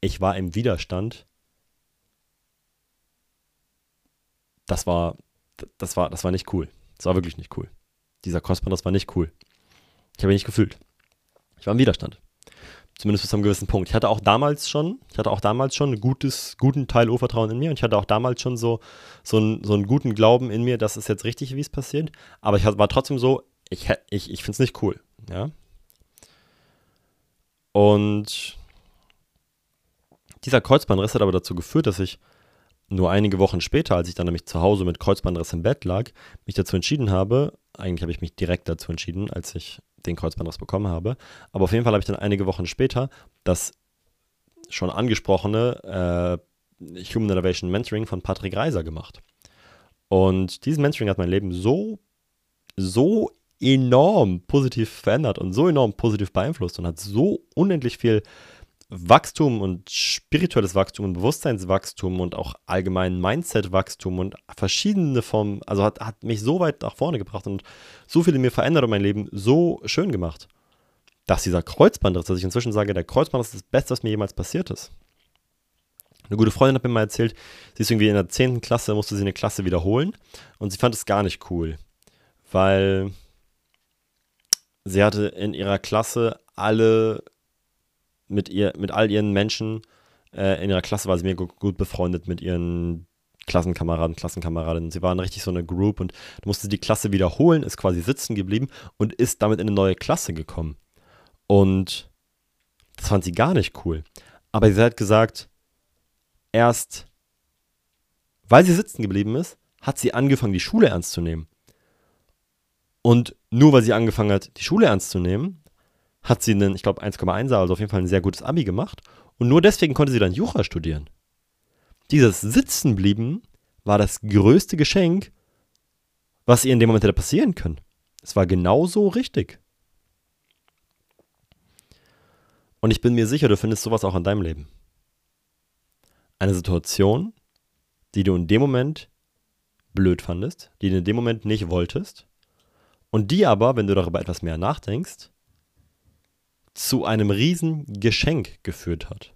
[SPEAKER 1] ich war im Widerstand. Das war, das war, das war nicht cool. Das war wirklich nicht cool. Dieser Kreuzband, das war nicht cool. Ich habe ihn nicht gefühlt. Ich war im Widerstand. Zumindest bis zu einem gewissen Punkt. Ich hatte auch damals schon, ich hatte auch damals schon ein gutes, guten Teil Urvertrauen in mir und ich hatte auch damals schon so, so, einen, so einen guten Glauben in mir, dass es jetzt richtig, wie es passiert. Aber ich war trotzdem so, ich, ich, ich finde es nicht cool. Ja. Und dieser Kreuzbandriss hat aber dazu geführt, dass ich nur einige Wochen später, als ich dann nämlich zu Hause mit Kreuzbandriss im Bett lag, mich dazu entschieden habe, eigentlich habe ich mich direkt dazu entschieden, als ich den Kreuzbandriss bekommen habe, aber auf jeden Fall habe ich dann einige Wochen später das schon angesprochene äh, Human Innovation Mentoring von Patrick Reiser gemacht. Und dieses Mentoring hat mein Leben so, so enorm positiv verändert und so enorm positiv beeinflusst und hat so unendlich viel Wachstum und spirituelles Wachstum und Bewusstseinswachstum und auch allgemein Mindset-Wachstum und verschiedene Formen, also hat, hat mich so weit nach vorne gebracht und so viel in mir verändert und mein Leben so schön gemacht, dass dieser Kreuzbandriss, dass ich inzwischen sage, der Kreuzbandriss ist das Beste, was mir jemals passiert ist. Eine gute Freundin hat mir mal erzählt, sie ist irgendwie in der 10. Klasse, musste sie eine Klasse wiederholen und sie fand es gar nicht cool, weil sie hatte in ihrer Klasse alle mit ihr, mit all ihren Menschen äh, in ihrer Klasse war sie mir gut, befreundet mit ihren Klassenkameraden, Klassenkameradinnen. Sie waren richtig so eine Group und musste die Klasse wiederholen, ist quasi sitzen geblieben und ist damit in eine neue Klasse gekommen. Und das fand sie gar nicht cool. Aber sie hat gesagt, erst weil sie sitzen geblieben ist, hat sie angefangen, die Schule ernst zu nehmen. Und nur weil sie angefangen hat, die Schule ernst zu nehmen, hat sie einen, ich glaube, 1,1er, also auf jeden Fall ein sehr gutes Abi gemacht. Und nur deswegen konnte sie dann Jura studieren. Dieses Sitzenblieben war das größte Geschenk, was ihr in dem Moment hätte passieren können. Es war genauso richtig. Und ich bin mir sicher, du findest sowas auch in deinem Leben. Eine Situation, die du in dem Moment blöd fandest, die du in dem Moment nicht wolltest, und die aber, wenn du darüber etwas mehr nachdenkst, zu einem riesen Geschenk geführt hat.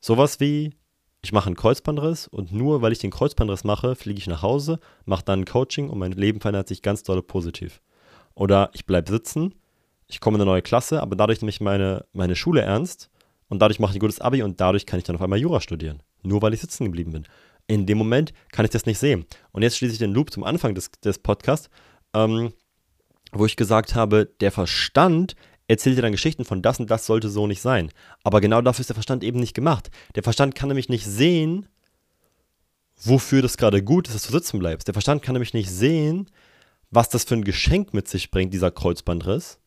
[SPEAKER 1] Sowas wie, ich mache einen Kreuzbandriss und nur weil ich den Kreuzbandriss mache, fliege ich nach Hause, mache dann ein Coaching und mein Leben verändert sich ganz doll positiv. Oder ich bleibe sitzen, ich komme in eine neue Klasse, aber dadurch nehme ich meine, meine Schule ernst und dadurch mache ich ein gutes Abi und dadurch kann ich dann auf einmal Jura studieren. Nur weil ich sitzen geblieben bin. In dem Moment kann ich das nicht sehen. Und jetzt schließe ich den Loop zum Anfang des, des Podcasts. Ähm, wo ich gesagt habe, der Verstand erzählt dir dann Geschichten von das und das sollte so nicht sein. Aber genau dafür ist der Verstand eben nicht gemacht. Der Verstand kann nämlich nicht sehen, wofür das gerade gut ist, dass du sitzen bleibst. Der Verstand kann nämlich nicht sehen, was das für ein Geschenk mit sich bringt, dieser Kreuzbandriss.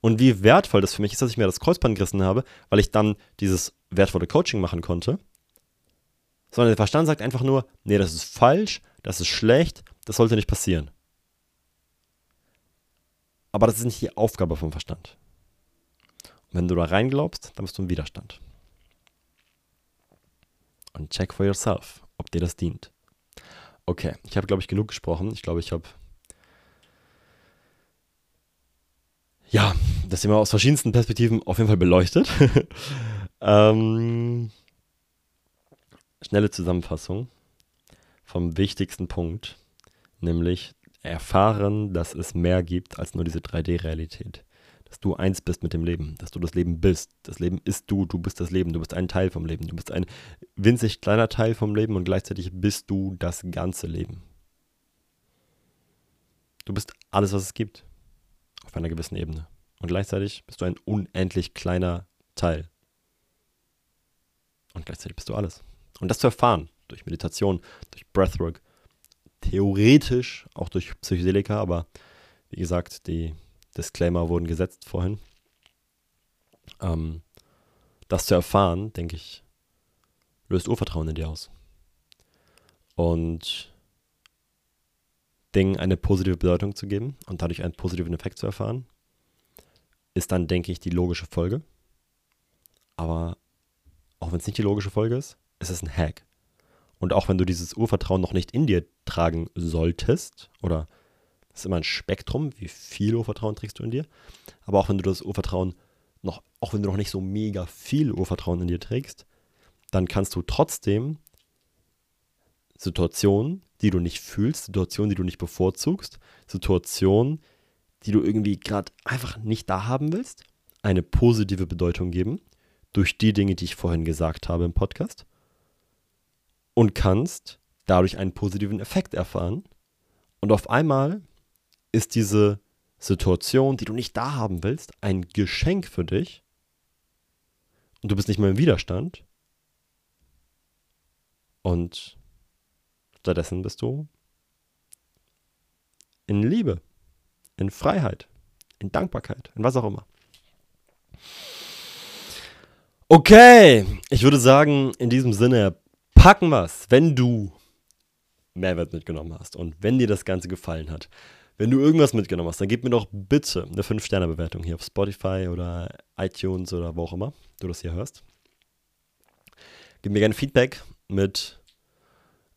[SPEAKER 1] Und wie wertvoll das für mich ist, dass ich mir das Kreuzband gerissen habe, weil ich dann dieses wertvolle Coaching machen konnte. Sondern der Verstand sagt einfach nur, nee, das ist falsch, das ist schlecht, das sollte nicht passieren. Aber das ist nicht die Aufgabe vom Verstand. Und wenn du da reinglaubst, dann bist du im Widerstand. Und check for yourself, ob dir das dient. Okay, ich habe, glaube ich, genug gesprochen. Ich glaube, ich habe ja, das Thema aus verschiedensten Perspektiven auf jeden Fall beleuchtet. ähm, schnelle Zusammenfassung vom wichtigsten Punkt, nämlich erfahren, dass es mehr gibt als nur diese 3D-Realität. Dass du eins bist mit dem Leben, dass du das Leben bist. Das Leben ist du, du bist das Leben, du bist ein Teil vom Leben, du bist ein winzig kleiner Teil vom Leben und gleichzeitig bist du das ganze Leben. Du bist alles, was es gibt, auf einer gewissen Ebene. Und gleichzeitig bist du ein unendlich kleiner Teil. Und gleichzeitig bist du alles. Und das zu erfahren, durch Meditation, durch Breathwork, theoretisch auch durch Psychedelika, aber wie gesagt, die Disclaimer wurden gesetzt vorhin. Ähm, das zu erfahren, denke ich, löst Urvertrauen in dir aus. Und Dingen eine positive Bedeutung zu geben und dadurch einen positiven Effekt zu erfahren, ist dann, denke ich, die logische Folge. Aber auch wenn es nicht die logische Folge ist, ist es ein Hack. Und auch wenn du dieses Urvertrauen noch nicht in dir tragen solltest, oder es ist immer ein Spektrum, wie viel Urvertrauen trägst du in dir, aber auch wenn du das Urvertrauen noch auch wenn du noch nicht so mega viel Urvertrauen in dir trägst, dann kannst du trotzdem Situationen, die du nicht fühlst, Situationen, die du nicht bevorzugst, Situationen, die du irgendwie gerade einfach nicht da haben willst, eine positive Bedeutung geben durch die Dinge, die ich vorhin gesagt habe im Podcast und kannst dadurch einen positiven Effekt erfahren. Und auf einmal ist diese Situation, die du nicht da haben willst, ein Geschenk für dich. Und du bist nicht mehr im Widerstand. Und stattdessen bist du in Liebe, in Freiheit, in Dankbarkeit, in was auch immer. Okay, ich würde sagen, in diesem Sinne packen wir's, wenn du Mehrwert mitgenommen hast und wenn dir das Ganze gefallen hat. Wenn du irgendwas mitgenommen hast, dann gib mir doch bitte eine 5-Sterne-Bewertung hier auf Spotify oder iTunes oder wo auch immer du das hier hörst. Gib mir gerne Feedback mit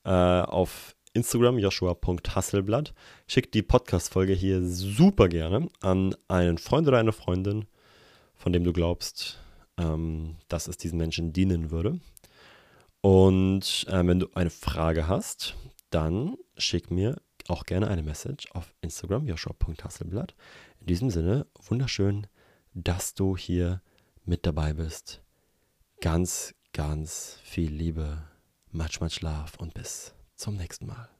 [SPEAKER 1] äh, auf Instagram joshua.hasselblatt. Schick die Podcast-Folge hier super gerne an einen Freund oder eine Freundin, von dem du glaubst, ähm, dass es diesen Menschen dienen würde. Und äh, wenn du eine Frage hast, dann schick mir auch gerne eine Message auf Instagram, joshua.hasselblatt. In diesem Sinne, wunderschön, dass du hier mit dabei bist. Ganz, ganz viel Liebe, much, much love und bis zum nächsten Mal.